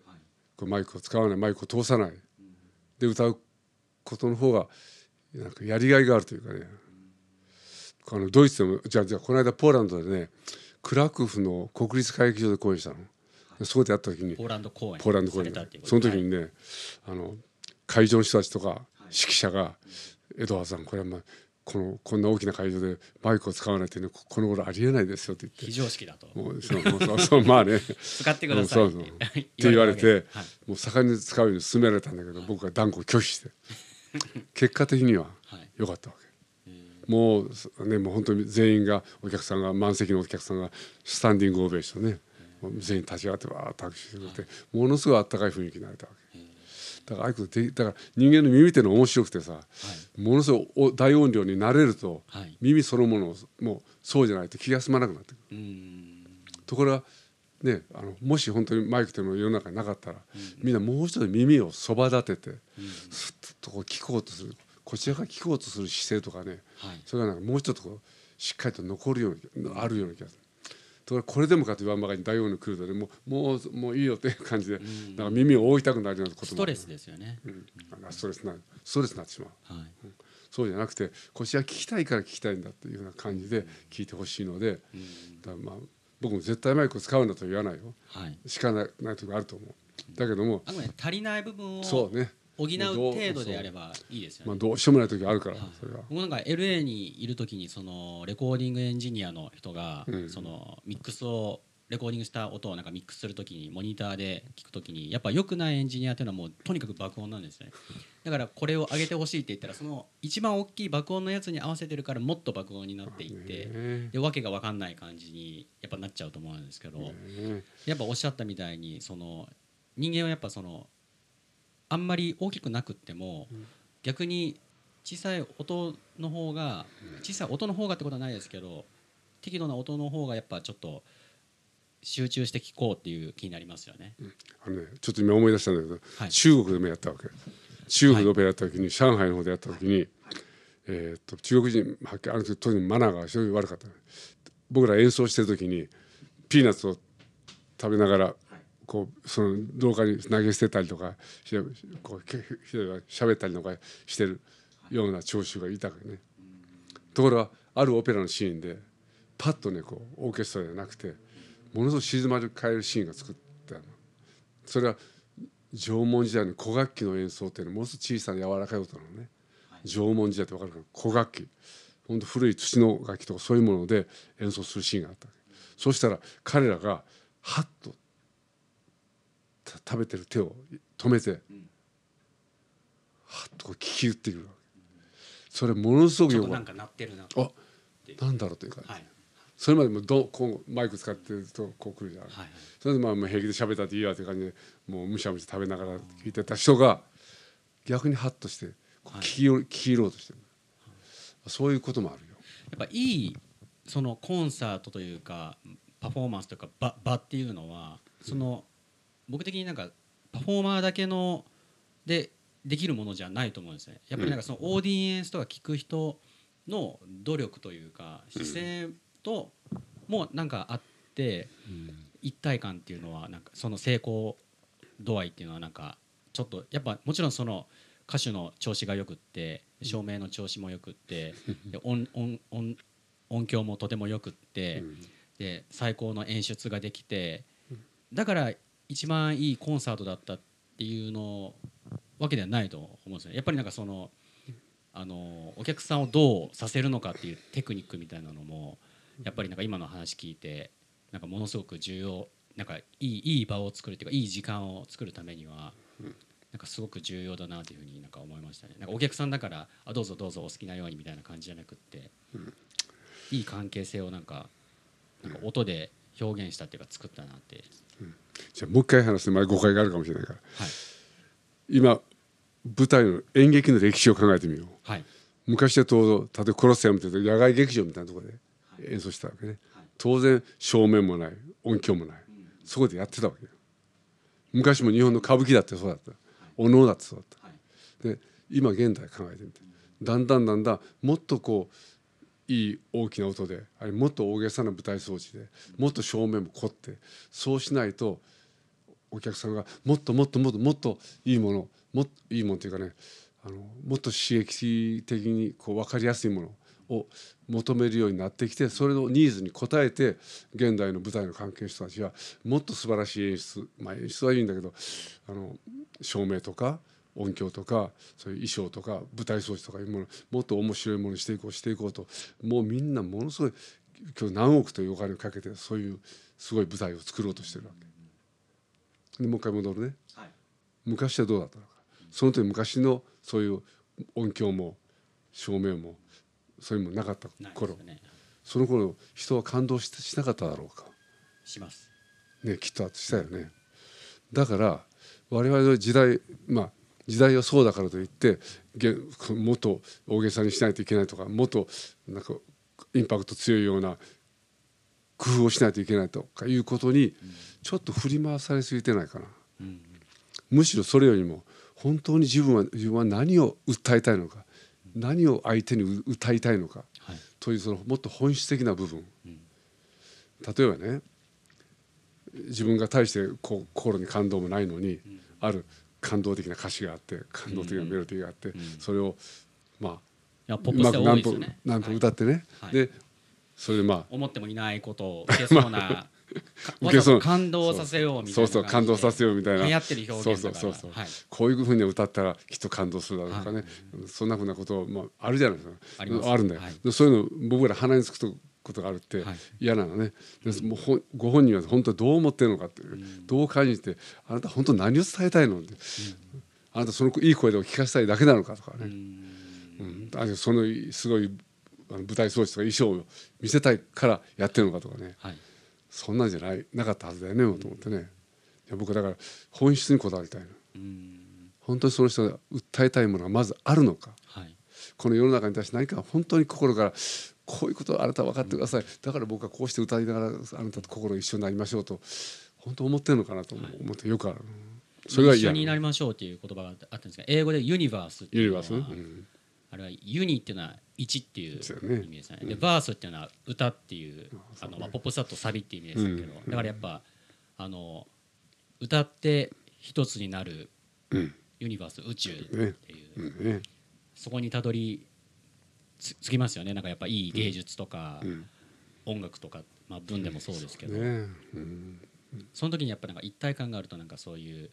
こマイクを使わないマイクを通さない。で歌うことの方がなんかやりがいがあるというかね。あのドイツでもじゃあじゃあこの間ポーランドでねクラクフの国立歌劇場で公演したの。そこでやった時に
ポーランド公演。
ポーランド公演その時にね、はい、あの会場の人たちとか指揮者が「江戸川さんこれはまあこのこんな大きな会場でマイクを使わないっていうのはこの頃ありえないですよ」って言って。
非常識だと。
もうそうそうそうまあね。
使ってください。
って言われて、はい、もう盛んに使うように勧められたんだけど、僕は断固拒否して。結果的には良かったわけ、はい、もうねもう本当に全員がお客さんが満席のお客さんがスタンディングオベーションね。全員立ち上がってわーっと拍手してくれて、ものすごいあったかい雰囲気になれたわけ。だからああいうこだから人間の耳っていうのは面白くてさ、はい、ものすごい大音量になれると、はい、耳そのものもうそうじゃないと気が済まなくなってくる。ところがね、あのもし本当にマイクというのが世の中になかったら、うん、みんなもう一度耳をそば立てて、うん、すっとこう聞こうとするこちらが聞こうとする姿勢とかね、はい、それがなんかもう一度こうしっかりと残るようにあるような気がする。ところがこれでもかと言わんばかりに大音量来るとねもうもうもういいよっていう感じで、なんか耳を覆いたくなるようなことも。
ストレスですよね、
うん、ストレスなストレスになってしまう。
はい。
そうじゃなくてこっちは聞きたいから聞きたいんだっていうような感じで聞いてほしいので、だまあ僕も絶対マイクを使うんだとは言わないよ
はい。
しかないないところあると思う。だけども
あくまで足りない部分を
そうね
補う程度であればいいですよね。
まあどうしようもない時があるから
はい。
それは。
僕なんか LA にいる時にそのレコーディングエンジニアの人が、
うん。
そのミックスをレコーディングした音をなんかミックスする時にモニターで聞く時にやっぱ良くないエンジニアっていうのはもうとにかく爆音なんですね。だからこれを上げてほしいって言ったらその一番大きい爆音のやつに合わせてるからもっと爆音になっていって
ね。
でわけが分かんない感じにやっぱなっちゃうと思うんですけど、
ね。
やっぱおっしゃったみたいにその人間はやっぱそのあんまり大きくなくっても、
うん。
逆に小さい音の方が小さい音の方がってことはないですけど適度な音の方がやっぱちょっと集中して聞こうっていう気になりますよね。
あのねちょっと今思い出したんだけど、
はい。
中国でもやったわけ。中国でオペラやった時に、上海の方でやった時に、えーっと中国人はっきりあの時当時マナーが非常に悪かった。僕ら演奏してる時にピーナッツを食べながらこうその廊下に投げ捨てたりとかしてこうひどい喋ったりとかしてるような聴衆がいたわけね。ところがあるオペラのシーンでパッとねこうオーケストラじゃなくてものすごく静まり返るシーンが作ってあるの。それは縄文時代の古楽器の演奏っていうのはものすごく小さな柔らかい音なのね。縄文時代って分かるかな？古楽器。ほんと古い土の楽器とかそういうもので演奏するシーンがあった。そしたら彼らがハッと食べてる手を止めて、ハッとこう聞き打ってくる。それものすごくよく
なんか鳴ってるな。
なんだろうというか、
はい。
それまでもどこうマイク使ってるとこう来るじゃん、
はい
それでまあ平気で喋ったっていいわという感じでもうむしゃむしゃ食べながら聞いてた人が逆にハッとして聞き,、聞き入ろうとしてる。そういうこともあるよ。
やっぱいいそのコンサートというかパフォーマンスというか場場っていうのはその僕的になんかパフォーマーだけのでできるものじゃないと思うんですね。やっぱりなんかそのオーディエンスとか聞く人の努力というか姿勢ともなんかあって一体感っていうのはなんかその成功度合いっていうのはなんかちょっとやっぱもちろんその歌手の調子がよくって照明の調子もよくってで音音音音響もとてもよくってで最高の演出ができてだから一番いいコンサートだったっていうのわけではないと思うんですよ。やっぱりなんかそのあのお客さんをどうさせるのかっていうテクニックみたいなのもやっぱりなんか今の話聞いてなんかものすごく重要なんかいいいい場を作るっていうかいい時間を作るためにはなんかすごく重要だなというふうになんか思いましたね。なんかお客さんだからあどうぞどうぞお好きなようにみたいな感じじゃなくって、いい関係性をなんかなんか音で表現したっていうか作ったなって、
じゃあもう一回話してまだ誤解があるかもしれないから。
はい。
今舞台の演劇の歴史を考えてみよう。
はい。
昔は当然例えばコロッセアムっていうと野外劇場みたいなところで演奏したわけね、当然照明もない音響もない、そこでやってたわけよ。昔も日本の歌舞伎だってそうだった。お能だってそうだった。
はい。
で今現代考えてみて。だんだんだんだんもっとこういい大きな音であれもっと大げさな舞台装置でもっと照明も凝ってそうしないとお客さんがもっともっともっともっといいものもっといいものというかねあのもっと刺激的にこう分かりやすいものを求めるようになってきてそれのニーズに応えて現代の舞台の関係者たちはもっと素晴らしい演出まあ演出はいいんだけどあの照明とか音響とかそういう衣装とか舞台装置とかいうものもっと面白いものにしていこうしていこうともうみんなものすごい今日何億というお金をかけてそういうすごい舞台を作ろうとしてるわけ。でもう一回戻るね。
はい。
昔はどうだったのか。その時昔のそういう音響も照明もそういうものなかった頃
ね。
その頃人は感動ししなかっただろうか。
します。
ねきっとしたよね。だから我々の時代まあ時代はそうだからといってもっと大げさにしないといけないとかもっとなんかインパクト強いような工夫をしないといけないとかいうことにちょっと振り回されすぎてないかな。
うん
むしろそれよりも本当に自分は自分は何を訴えたいのか何を相手に歌いたいのか
はい
というそのもっと本質的な部分、例えばね自分が大してこう心に感動もないのに、ある感動的な歌詞があって感動的なメロディーがあって、それをまあうまく何分何分歌ってね、
はい。
でそれでまあ
思ってもいないことを受けそうな か
受けそう
感動させようみた
そ
いうな。
そう感動させようみたいな。
流行ってる表現だから
そうそうそうそう。
はい。
こういうふうに歌ったらきっと感動するだろうとかね、
はい。
そんなふうなことまあ、あるじゃないですか。
あ
るんだよ、そういうの僕ら鼻につくことがあるって
はい。
嫌なのね、でもうご本人は本当どう思ってるのかって、どう感じてあなた本当何を伝えたいのって、あなたそのいい声で聞かせたいだけなのかとかね、うん。あるいはそのすごい舞台装置とか衣装を見せたいからやってるのかとかね。
はい。
そんなんじゃないなかったはずだよねと思ってねいや僕はだから本質にこだわりたいの。
うん。
本当にその人が訴えたいものがまずあるのか。
はい。
この世の中に対して何か本当に心からこういうことをあなたは分かってください、だから僕はこうして歌いながらあなたと心一緒になりましょうと本当思ってるのかなと思ってよくある、それが嫌。
一緒になりましょうっていう言葉があったんですが英語でユニバースっていうのは
ユニバースね、うん。
あれはユニっていうのは1っていう意味ですね。でバースっていうのは歌っていうあのまあポップスだとサビっていう意味ですけど
うん。
だからやっぱあの歌って一つになる
うん。
ユニバース宇宙って
ね。
いうそこにたどりつつきますよね。なんかやっぱいい芸術とか
うん。
音楽とかまあ文でもそうですけど。その時にやっぱなんか一体感があるとなんかそういう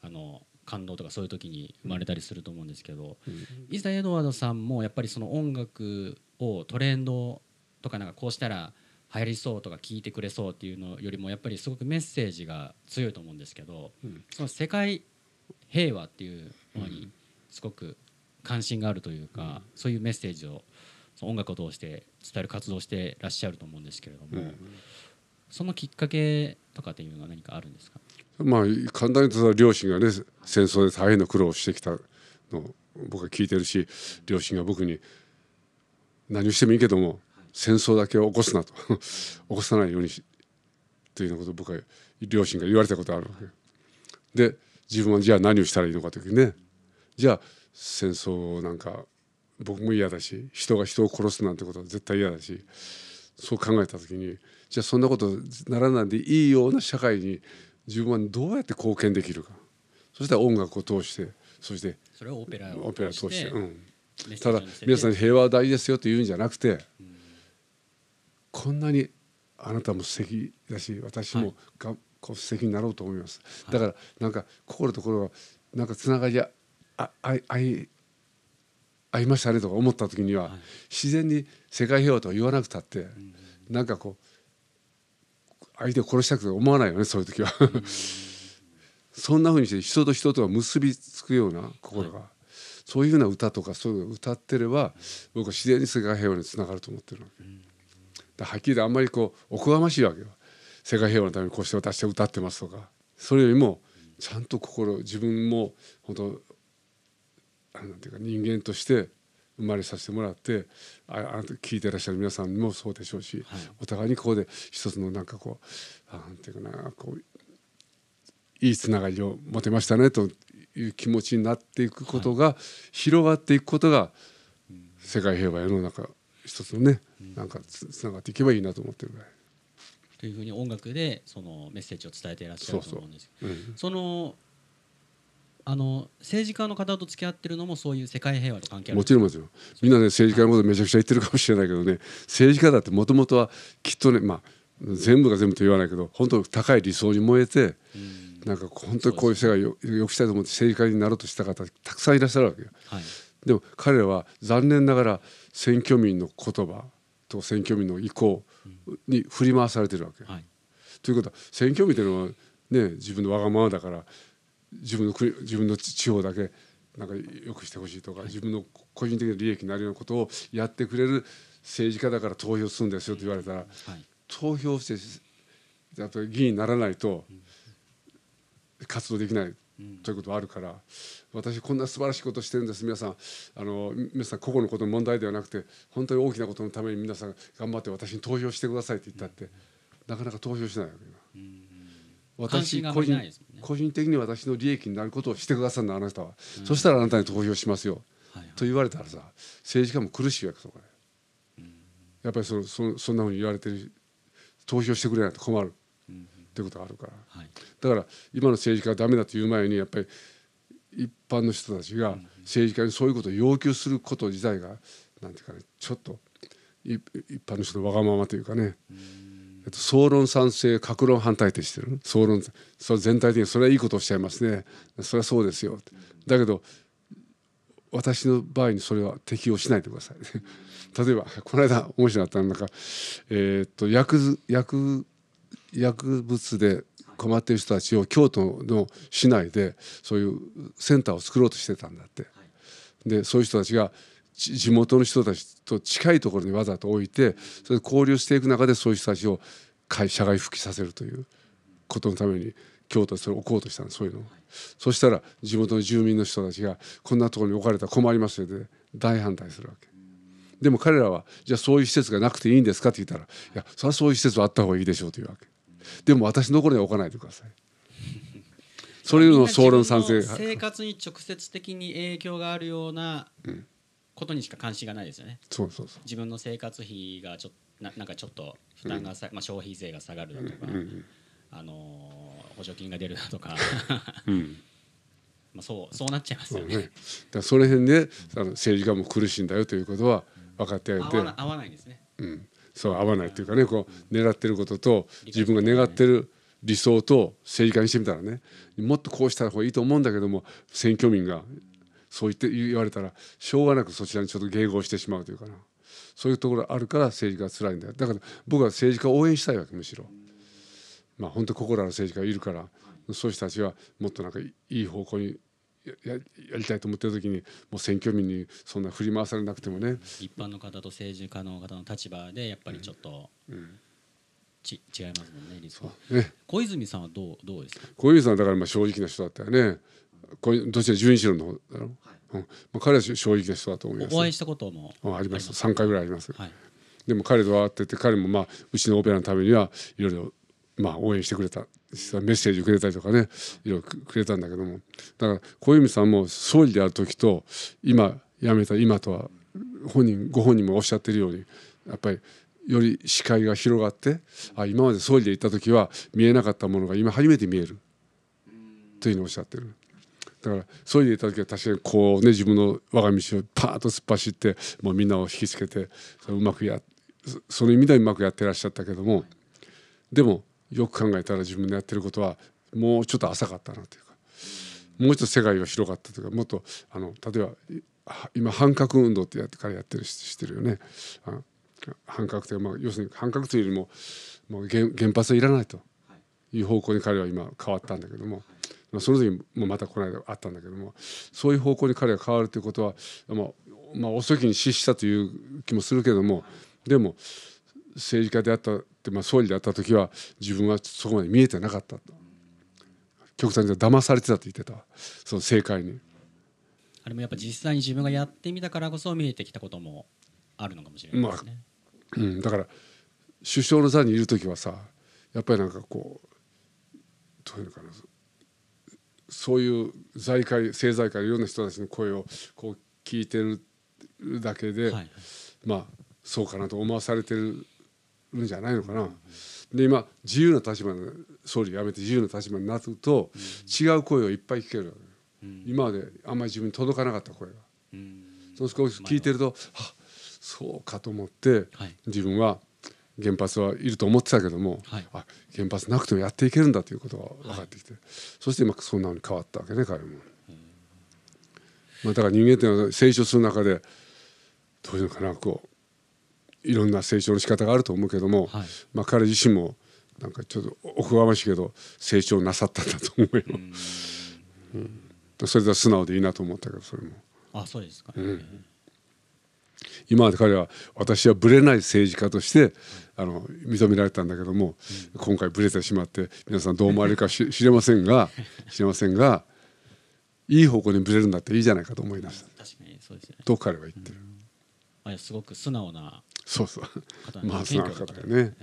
あの感動とかそういう時に生まれたりすると思うんですけど、伊沢エドワードさんもやっぱりその音楽をトレンドとかなんかこうしたら流行りそうとか聞いてくれそうっていうのよりもやっぱりすごくメッセージが強いと思うんですけど、
うん。
その世界平和っていうものにすごく関心があるというか、そういうメッセージをその音楽を通して伝える活動をしてらっしゃると思うんですけれども、そのきっかけとかっていうのは何かあるんですか？
まあ簡単に言うと両親がね戦争で大変な苦労をしてきたのを僕は聞いてるし両親が僕に何をしてもいいけども戦争だけは起こすなと。起こさないようにしというようなことを僕は両親が言われたことがあるわけ。で自分はじゃあ何をしたらいいのかという時ね。じゃあ戦争なんか僕も嫌だし人が人を殺すなんてことは絶対嫌だしそう考えた時にじゃあそんなことならないでいいような社会に自分はどうやって貢献できるか。そしたら音楽を通してそして
それをオペラを
通して、うん、ただ皆さんに平和は大事ですよと言うんじゃなくて、こんなにあなたも素敵だし私もが、こう素敵になろうと思います、だからなんか心と心がなんかつながりあああいあいましたねとか思った時には、自然に世界平和とは言わなくたって、なんかこう相手を殺したくて思わないよねそういう時は。そんなふうにして人と人とが結びつくような心が、そういうふうな歌とかそういうのを歌ってれば僕は自然に世界平和につながると思ってるわけ、はっきり言ってあんまりこうおこがましいわけよ。世界平和のためにこうして私は歌ってますとか。それよりもちゃんと心自分も本当あなんていうか人間として生まれさせてもらってああ聞いてらっしゃる皆さんもそうでしょうし、お互いにここで一つのなんかこうあなんていうかなこういいつながりを持てましたねという気持ちになっていくことが、広がっていくことが世界平和へのなんか一つのね、なんかつつながっていけばいいなと思ってるぐらい。
というふうに音楽でそのメッセージを伝えていらっしゃると思うんですそのあの政治家の方と付き合ってるのもそういう世界平和と関係ある。
もちろんもちろんみんなね政治家のことめちゃくちゃ言ってるかもしれないけどね 政治家だってもともとはきっとねまあ全部が全部と言わないけど本当高い理想に燃えてなんか本当にこういう世界をよ良くしたいと思って政治家になろうとした方たくさんいらっしゃるわけよ。
はい。
でも彼らは残念ながら選挙民の言葉と選挙民の意向に振り回されてるわけ。
はい。
ということは選挙民というのはね自分のわがままだから自分の国自分の地方だけなんか良くしてほしいとか、自分の個人的な利益になるようなことをやってくれる政治家だから投票するんですよと言われたら、
はい。
投票してあと議員にならないと活動できないということはあるから私こんな素晴らしいことをしてるんです。皆さんあの皆さん個々のことの問題ではなくて本当に大きなことのために皆さん頑張って私に投票してくださいって言ったってなかなか投票しないわけ今。私個人
ね。
個人的に私の利益になることをしてくださるのあなたは、そしたらあなたに投票しますよ、
はい
と言われたらさ政治家も苦しいわけそこで、やっぱりそそそんなふうに言われてる投票してくれないと困る。
うん
ってことがあるから。
はい。
だから今の政治家がダメだという前にやっぱり一般の人たちが政治家にそういうことを要求すること自体がなん。ていうかねちょっとい一般の人のわがままというかね、えっと、総論賛成格論反対ってしてる？総論それ全体的にそれはいいことをしゃいますね。それはそうですよ。だけど私の場合にそれは適用しないでください。例えばこの間面白かったのなんかえーっと薬ず薬薬物で困っている人たちを京都の市内でそういうセンターを作ろうとしてたんだって。でそういう人たちがち地元の人たちと近いところにわざと置いてそれで交流していく中でそういう人たちを会社外復帰させるということのために京都でそれを置こうとしたんですそういうのを。そしたら地元の住民の人たちがこんなところに置かれたら困りますよで大反対するわけ。でも彼らはじゃあそういう施設がなくていいんですかって言ったらいやそれはそういう施設はあった方がいいでしょうというわけ。でも私のところには置かないでください。それの総論賛成
生活に直接的に影響があるようなことにしか関心がないですよね。
そうそうそう。
自分の生活費がちょっとななんかちょっと負担がさ、まあ、消費税が下がるだとか、
うん
あのー補助金が出るだとか。
うん。
まあそうそうなっちゃいますよね。
ね、だその辺であの政治家も苦しいんだよということは分かってあげて。
合わな合わないんですね。
うん、そう合わないっていうかねこう狙ってることと自分が願ってる理想と政治家にしてみたらねもっとこうした方がいいと思うんだけども選挙民がそう言って言われたらしょうがなくそちらにちょっと迎合してしまうというかな。そういうところあるから政治家は辛いんだよ。だから僕は政治家を応援したいわけむしろ。まあ本当心ある政治家がいるからそういう人たちはもっとなんかいい方向にやややりたいと思ってる時にもう選挙民にそんな振り回されなくてもね。
一般の方と政治家の方の立場でやっぱりちょっと、ち違いますもんね
ね。
小泉さんはどうどうですか？
小泉さんはだからまあ正直な人だったよね。こうどちら純一郎の方だろ。うん、まあ彼は正直な人だと思います。
お会いしたことも
ああります。三回ぐらいあります。
はい
でも彼と会ってて彼もまあうちのオペラのためにはいろいろまあ応援してくれた。実はメッセージくれたりとかねいろいろくくれたんだけどもだから小泉さんも総理である時と今辞めた今とは本人ご本人もおっしゃってるようにやっぱりより視界が広がってあ今まで総理で行った時は見えなかったものが今初めて見えるというふうにおっしゃってる。だから総理でいた時は確かにこうね自分の我が道をパーッと突っ走ってもうみんなを引きつけてそれうまくやその意味ではうまくやってらっしゃったけどもでもよく考えたら自分のやってることはもうちょっと浅かったなというかもうちょっと世界が広かったというかもっとあの例えば今反核運動ってやってからやってるしてるよね。反核という、まあ、要するに反核というよりももう原発はいらないという方向に彼は今変わったんだけども、その時もまたこの間あったんだけどもそういう方向に彼が変わるということは、まあまあ、遅きに失したという気もするけどもでも政治家であったって、まあ、総理であった時は自分はそこまで見えてなかったと。極端に騙されてたと言ってたその正解に。
あれもやっぱ実際に自分がやってみたからこそ見えてきたこともあるのかもしれないですね、
うん、だから首相の座にいる時はさやっぱりなんかこうどういうのかなそういう財界政財界いろんな人たちの声をこう聞いてるだけで、
はい
まあそうかなと思わされてるんじゃないのかな。で今自由な立場の総理辞めて自由な立場になると、違う声をいっぱい聞けるわけ、今まであんまり自分に届かなかった声が。
うん。
そう少し聞いてると、はそうかと思って、
はい。
自分は原発はいると思ってたけども、
はい。
あ原発なくてもやっていけるんだということが分かってきて、そして今そんなふうに変わったわけね彼も。まあ、だから人間っていうのは成長する中でどういうのかなこういろんな成長の仕方があると思うけども、
はい。
まあ、彼自身もなんかちょっとおこがましいけど成長なさったんだと思うよ。うん。それでは素直でいいなと思ったけどそれも。
あそうですか、ね
今まで彼は私はブレない政治家としてあの認められたんだけども、今回ブレてしまって皆さんどう思われるかし 知れませんが知れませんがいい方向にブレるんだっていいじゃないかと思いました。
確かにそうですよね。
と彼は言ってる、
あすごく素直な
そうそう。
方なんで
まあ素直な方だよね。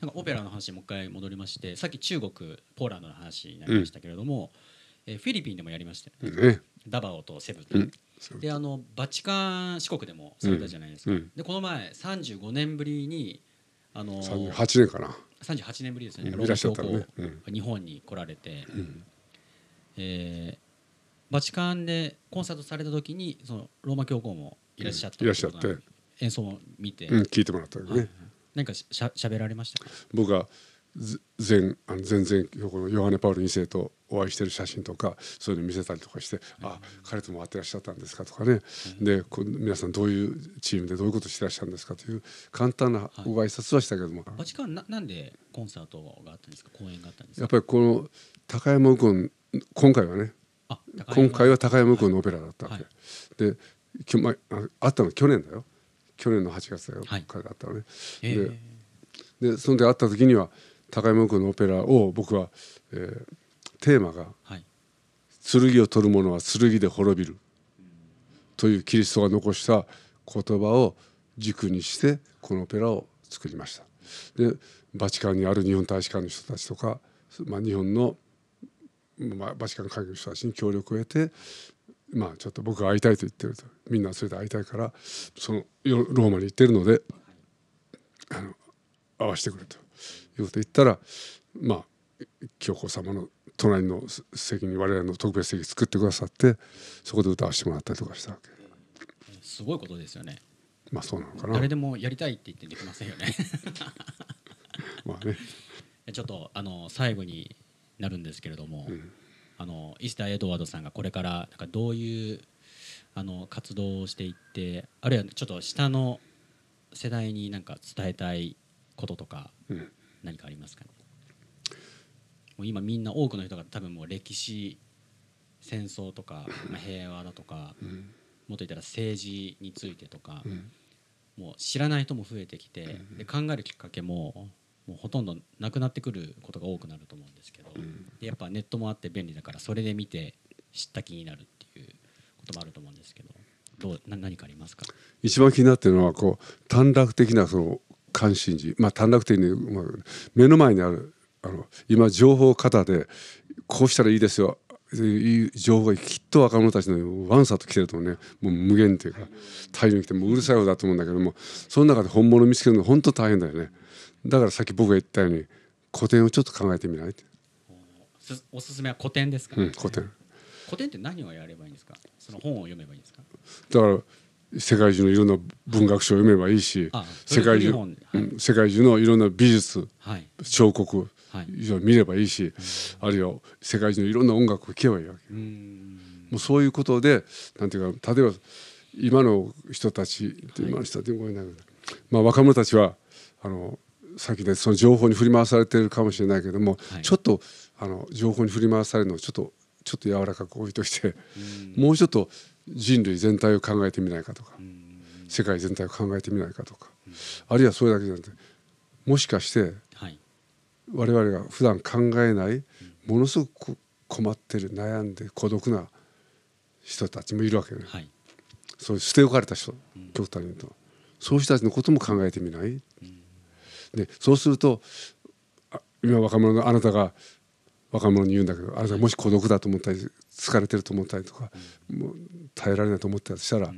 なんかオペラの話にもう一回戻りましてさっき中国ポーランドの話になりましたけれども、えーフィリピンでもやりましたよね、
ね。
ダバオとセブン、
うん
であのバチカン四国でもされたじゃないですか、
うんうん。
でこの前35年ぶりにあの
38年かな。
38年ぶりですね、
うん
ローマ教皇、
いらっしゃったのね。
日本に来られて、
うん。
えーバチカンでコンサートされた時にそのローマ教皇もいらっしゃった
いらっしゃって。
演奏も見て、
うん聞いてもらったよ
はい
ね
何かしゃしゃべられました？か
僕がず前あの前のヨハネ・パウル2世とお会いしてる写真とかそういうの見せたりとかして「あ彼とも会ってらっしゃったんですか」とかね。で皆さんどういうチームでどういうことしてらっしゃるんですかという簡単なご挨拶はしたけども、
バチカンななんでコンサートがあったんですか？公演があったんですか？
やっぱりこの高山右近今回はね今回は高山右近のオペラだったわけ、
はい。
できょ、まあ、あったの去年だよ。去年の8月だよ、
はい。
彼があったのね。
えー
ででその時会った時には高山右近のオペラを僕は、えーテーマが
はい「
剣を取る者は剣で滅びる」というキリストが残した言葉を軸にしてこのオペラを作りました。でバチカンにある日本大使館の人たちとか、まあ、日本の、まあ、バチカン会議の人たちに協力を得てまあちょっと僕が会いたいと言ってると。みんなそれで会いたいからそのよローマに行ってるのであの会わせてくれということを言ったらまあ教皇様の隣の席に我々の特別席作ってくださってそこで歌わせてもらったりとかしたわけ。
すごいことですよね。
まあそうなのかな。
誰でもやりたいって言ってできませんよね。
まあね。
ちょっとあの最後になるんですけれども、
ん。
あのイスター・エドワードさんがこれからなんかどういうあの活動をしていってあるいはちょっと下の世代になんか伝えたいこととか
うん
何かありますかね？もう今みんな多くの人が多分もう歴史戦争とか、まあ、平和だとか、
うん。
もっと言ったら政治についてとか、
うん。
もう知らない人も増えてきて、
うん。
で考えるきっかけももうほとんどなくなってくることが多くなると思うんですけど、
うん。
でやっぱネットもあって便利だからそれで見て知った気になるっていうこともあると思うんですけどどうな何かありますか？
一番気になってるのはこう短絡的なその関心事。まあ短絡的に、まあ、目の前にあるあの今情報型でこうしたらいいですよ。いう情報がきっと若者たちのワンサと来てるとね。もう無限というか大量に来てもううるさい方だと思うんだけどもその中で本物を見つけるの本当大変だよね。だからさっき僕が言ったように古典をちょっと考えてみないって、
すおすすめは古典ですか、
うん、古典。
古典って何をやればいいんですか？その本を読めばいいんですか？
だから世界中のいろんな文学書を読めばいいし
あ
世界中、
はい
うん世界中のいろんな美術
はい。
彫刻
はい。
見ればいいし、あるいは世界中のいろんな音楽を聴けばいいわけ。
う
もうそういうことでなんていうか例えば今の人たち今の人たちごめんなさいまあ若者たちはあのさっきでその情報に振り回されてるかもしれないけども、
はい。
ちょっとあの情報に振り回されるのをちょっとちょっと柔らかく置いといて、
うん。
もうちょっと人類全体を考えてみないかとか、
うん。
世界全体を考えてみないかとか、あるいはそれだけじゃなくてもしかして
はい。
我々が普段考えないものすごくこ困ってる悩んで孤独な人たちもいるわけね、
はい。
そういう捨て置かれた人極端に言うと。そういう人たちのことも考えてみない、でそうするとあ今若者のあなたが若者に言うんだけどあなたがもし孤独だと思ったり疲れてると思ったりとか、もう耐えられないと思ったりしたら、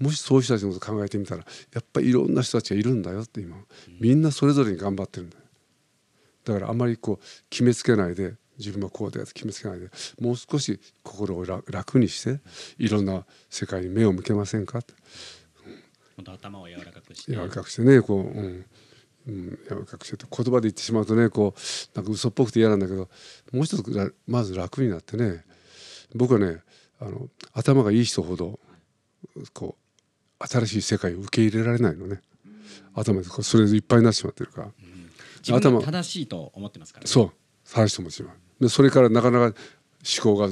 もしそういう人たちのこと考えてみたらやっぱりいろんな人たちがいるんだよって今みんなそれぞれに頑張ってるんだよだからあんまりこう決めつけないで自分はこうだよって決めつけないでもう少し心を楽にしていろんな世界に目を向けませんかって
頭を柔らかくして
柔らかくしてねこう、うんうん、柔らかくして言葉で言ってしまうとねこうなんか嘘っぽくて嫌なんだけどもう一つまず楽になってね僕はねあの頭がいい人ほどこう新しい世界を受け入れられないのね。頭でそれでいっぱいになってしまってるから。
自分が
頭
正しいと思ってますからね。
そう。正しいと思ってしまう。でそれからなかなか思考が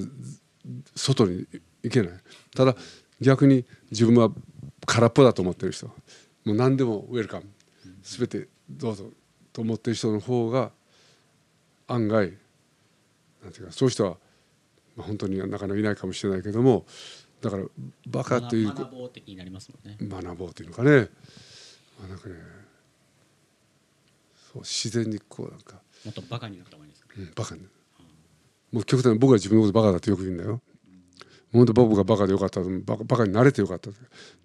外に行けない。ただ逆に自分は空っぽだと思ってる人。もう何でもウェルカム。全てどうぞ。と思ってる人の方が案外なんていうかそういう人は、まあ、本当になかなかいないかもしれないけどもだからバカという
学ぼう的になりますもんね
学ぼうというのかね、まあ、なんかねそう自然にこうなんか
もっとバカになった方がいいですか
うんバカにもう極端に僕は自分のことバカだってよく言うんだよ本当僕がバカでよかったバカバカになれてよかった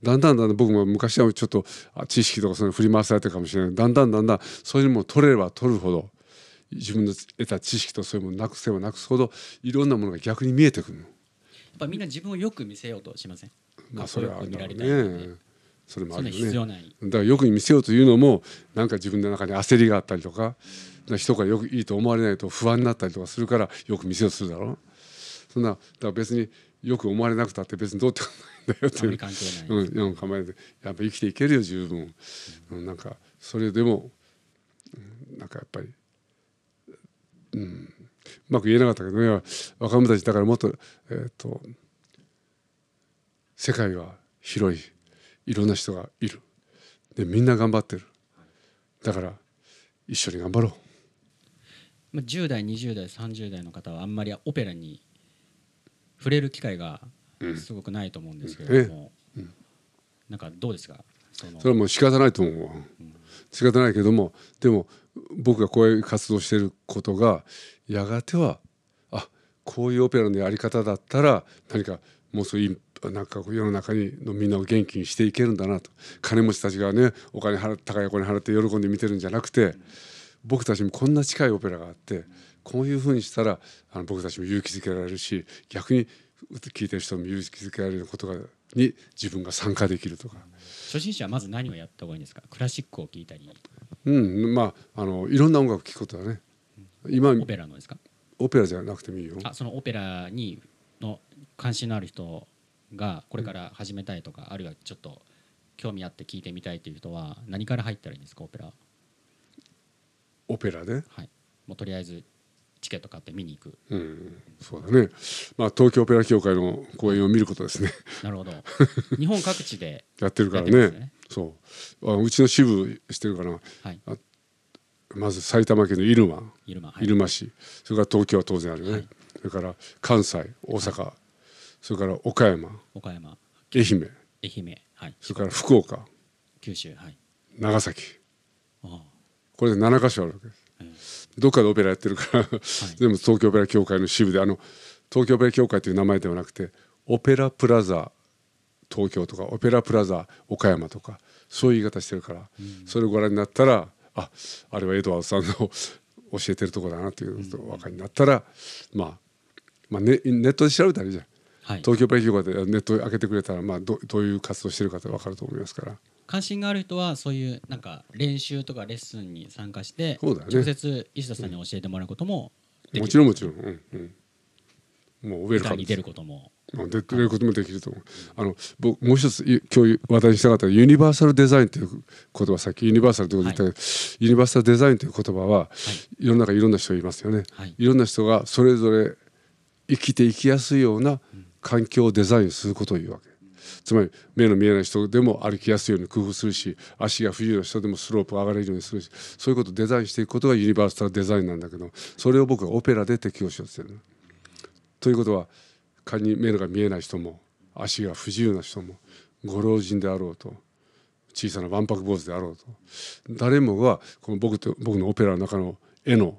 だんだんだんだん僕も昔はちょっと知識とかその振り回されてるかもしれないだんだんだんだんそういうのを取れれば取るほど自分の得た知識とそういうものをなくせばなくすほどいろんなものが逆に見えてくるの。
やっぱみんな自分をよく見せようとしません？
まあそれはあるね。それもあるよね。だからよく見せようというのもなんか自分の中に焦りがあったりとか人からよくいいと思われないと不安になったりとかするからよく見せようとするだろう。そんなだから別によく思われなくたって別にどうってことないんだよっていう。
関係ない、
うん、うん、構えてやっぱ生きていけるよ十分、うん、なんかそれでも、うん、なんかやっぱり、うん、うまく言えなかったけどね。若者たちだからもっと,、えー、と世界が広いいろんな人がいる。でみんな頑張ってる。だから一緒に頑張ろう。
まあ、10代20代30代の方はあんまりオペラに触れる機会がすごくないと思うんですけれども、なんかどうですか？そ
れはもう仕方ないと思うわ。仕方ないけどもでも僕がこういう活動してることがやがてはあこういうオペラのやり方だったら何かもうそういうなんか世の中にのみんなを元気にしていけるんだなと。金持ちたちがねお金払っ高いお金払って喜んで見てるんじゃなくて僕たちもこんな近いオペラがあってこういうふうにしたらあの僕たちも勇気づけられるし逆に聞いてる人も勇気づけられることがに自分が参加できるとか。
初心者はまず何をやった方がいいんですか？クラシックを聴いたり
うん、まああのいろんな音楽聴くことだね。今
オペラのですか？
オペラじゃなくてもいいよ。
あそのオペラにの関心のある人がこれから始めたいとか、あるいはちょっと興味あって聞いてみたいっていう人は何から入ったらいいんですかオペラ
オペラで？
はいもうとりあえずチケット買って見に行く。
うん、そうだね。まあ東京オペラ協会の公演を見ることですね。
なるほど。日本各地で
やってるからね。そう。あうちの支部してるかな？
はい。
まず埼玉県の入間、
入間はい。
入間市、それから東京は当然あるよね。
はい。
それから関西、大阪、それから岡山、
岡山。
愛媛、
愛媛。はい。
それから福岡、
九州はい。
長崎。
あ
これで7カ所あるわけです。どっかでオペラやってるから、全部東京オペラ協会の支部であの東京オペラ協会という名前ではなくてオペラプラザ東京とかオペラプラザ岡山とかそういう言い方してるから、それをご覧になったらああれはエドワードさんの 教えてるとこだなっていうのとお分かりになったら、まあ、まあネネットで調べたらいいじゃん。
はい。
東京オペラ協会でネット開けてくれたら、まあ、どどういう活動してるかって分かると思いますから
関心がある人はそういうなんか練習とかレッスンに参加して
ね。
直接石田さんに教えてもらうことも
もちろんもちろん、うんうん、もうウェルカム
に出ることも。
まあ出てることもできると思う。あの僕もう一つい今日話題にしたかったユニバーサルデザインという言葉さっきユニバーサルということ言ったけど、ユニバーサルデザインという言葉は、世の中いろんな人がいますよね。
はい。
いろんな人がそれぞれ生きていきやすいような環境をデザインすることを言うわけ。つまり目の見えない人でも歩きやすいように工夫するし足が不自由な人でもスロープを上がれるようにするしそういうことをデザインしていくことがユニバーサルデザインなんだけどそれを僕はオペラで適用しようとしてる。ということは仮に目が見えない人も足が不自由な人もご老人であろうと小さなわんぱく坊主であろうと誰もがこの僕と僕のオペラの中の絵の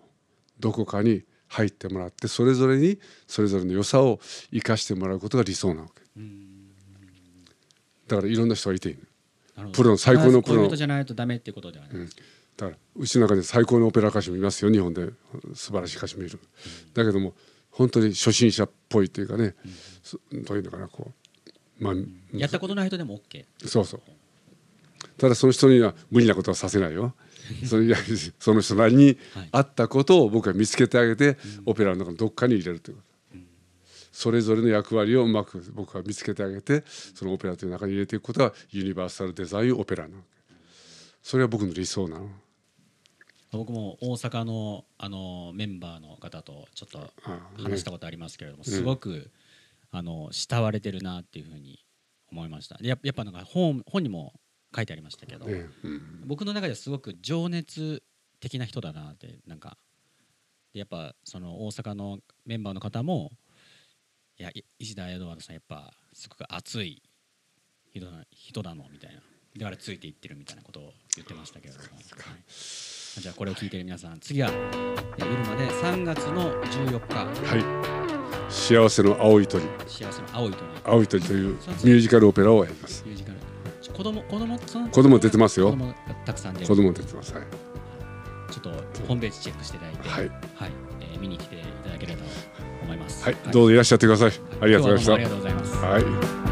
どこかに入ってもらってそれぞれにそれぞれの良さを生かしてもらうことが理想なわけだからいろんな人がいてプロの最高のプロ
じゃないとダメっていうことではない、
だからうちの中で最高のオペラ歌手もいますよ日本で。素晴らしい歌手もいる、だけども本当に初心者っぽいっていうかね、そどういうのかなこう。まあ
やったことない人でも OK
そうそう。ただその人には無理なことはさせないよ。それ その人なりに
はい。
合ったことを僕は見つけてあげて、オペラの中のどっかに入れるという。こと、それぞれの役割をうまく僕は見つけてあげてそのオペラという中に入れていくことがユニバーサルデザインオペラなそれは僕の理想なの。
僕も大阪のあのメンバーの方とちょっと話したことありますけれども、すごくあの慕われてるなっていうふうに思いました。でややっぱなんか本本にも書いてありましたけど、僕の中ではすごく情熱的な人だなってなんかでやっぱその大阪のメンバーの方もいや石田エドワードさんやっぱすごく熱い人な人なのみたいな。だからついていってるみたいなことを言ってましたけれども、はい、じゃあこれを聞いてる皆さん、はい、次は夜まで3月の14日。
はい。幸せの青い鳥。
幸せの青い鳥。
青い鳥というミュージカルオペラをやります。
ミュージカル。子供子供その
子供出てますよ。
子供たくさん出
子供出てます。はい。
ちょっとホームページチェックしていただいて。
はい、
はい。えー、見に来ていただければ。思います。
はい、はい、どうぞいらっしゃってください。ありがとうございました。
ありがとうございます。
はい。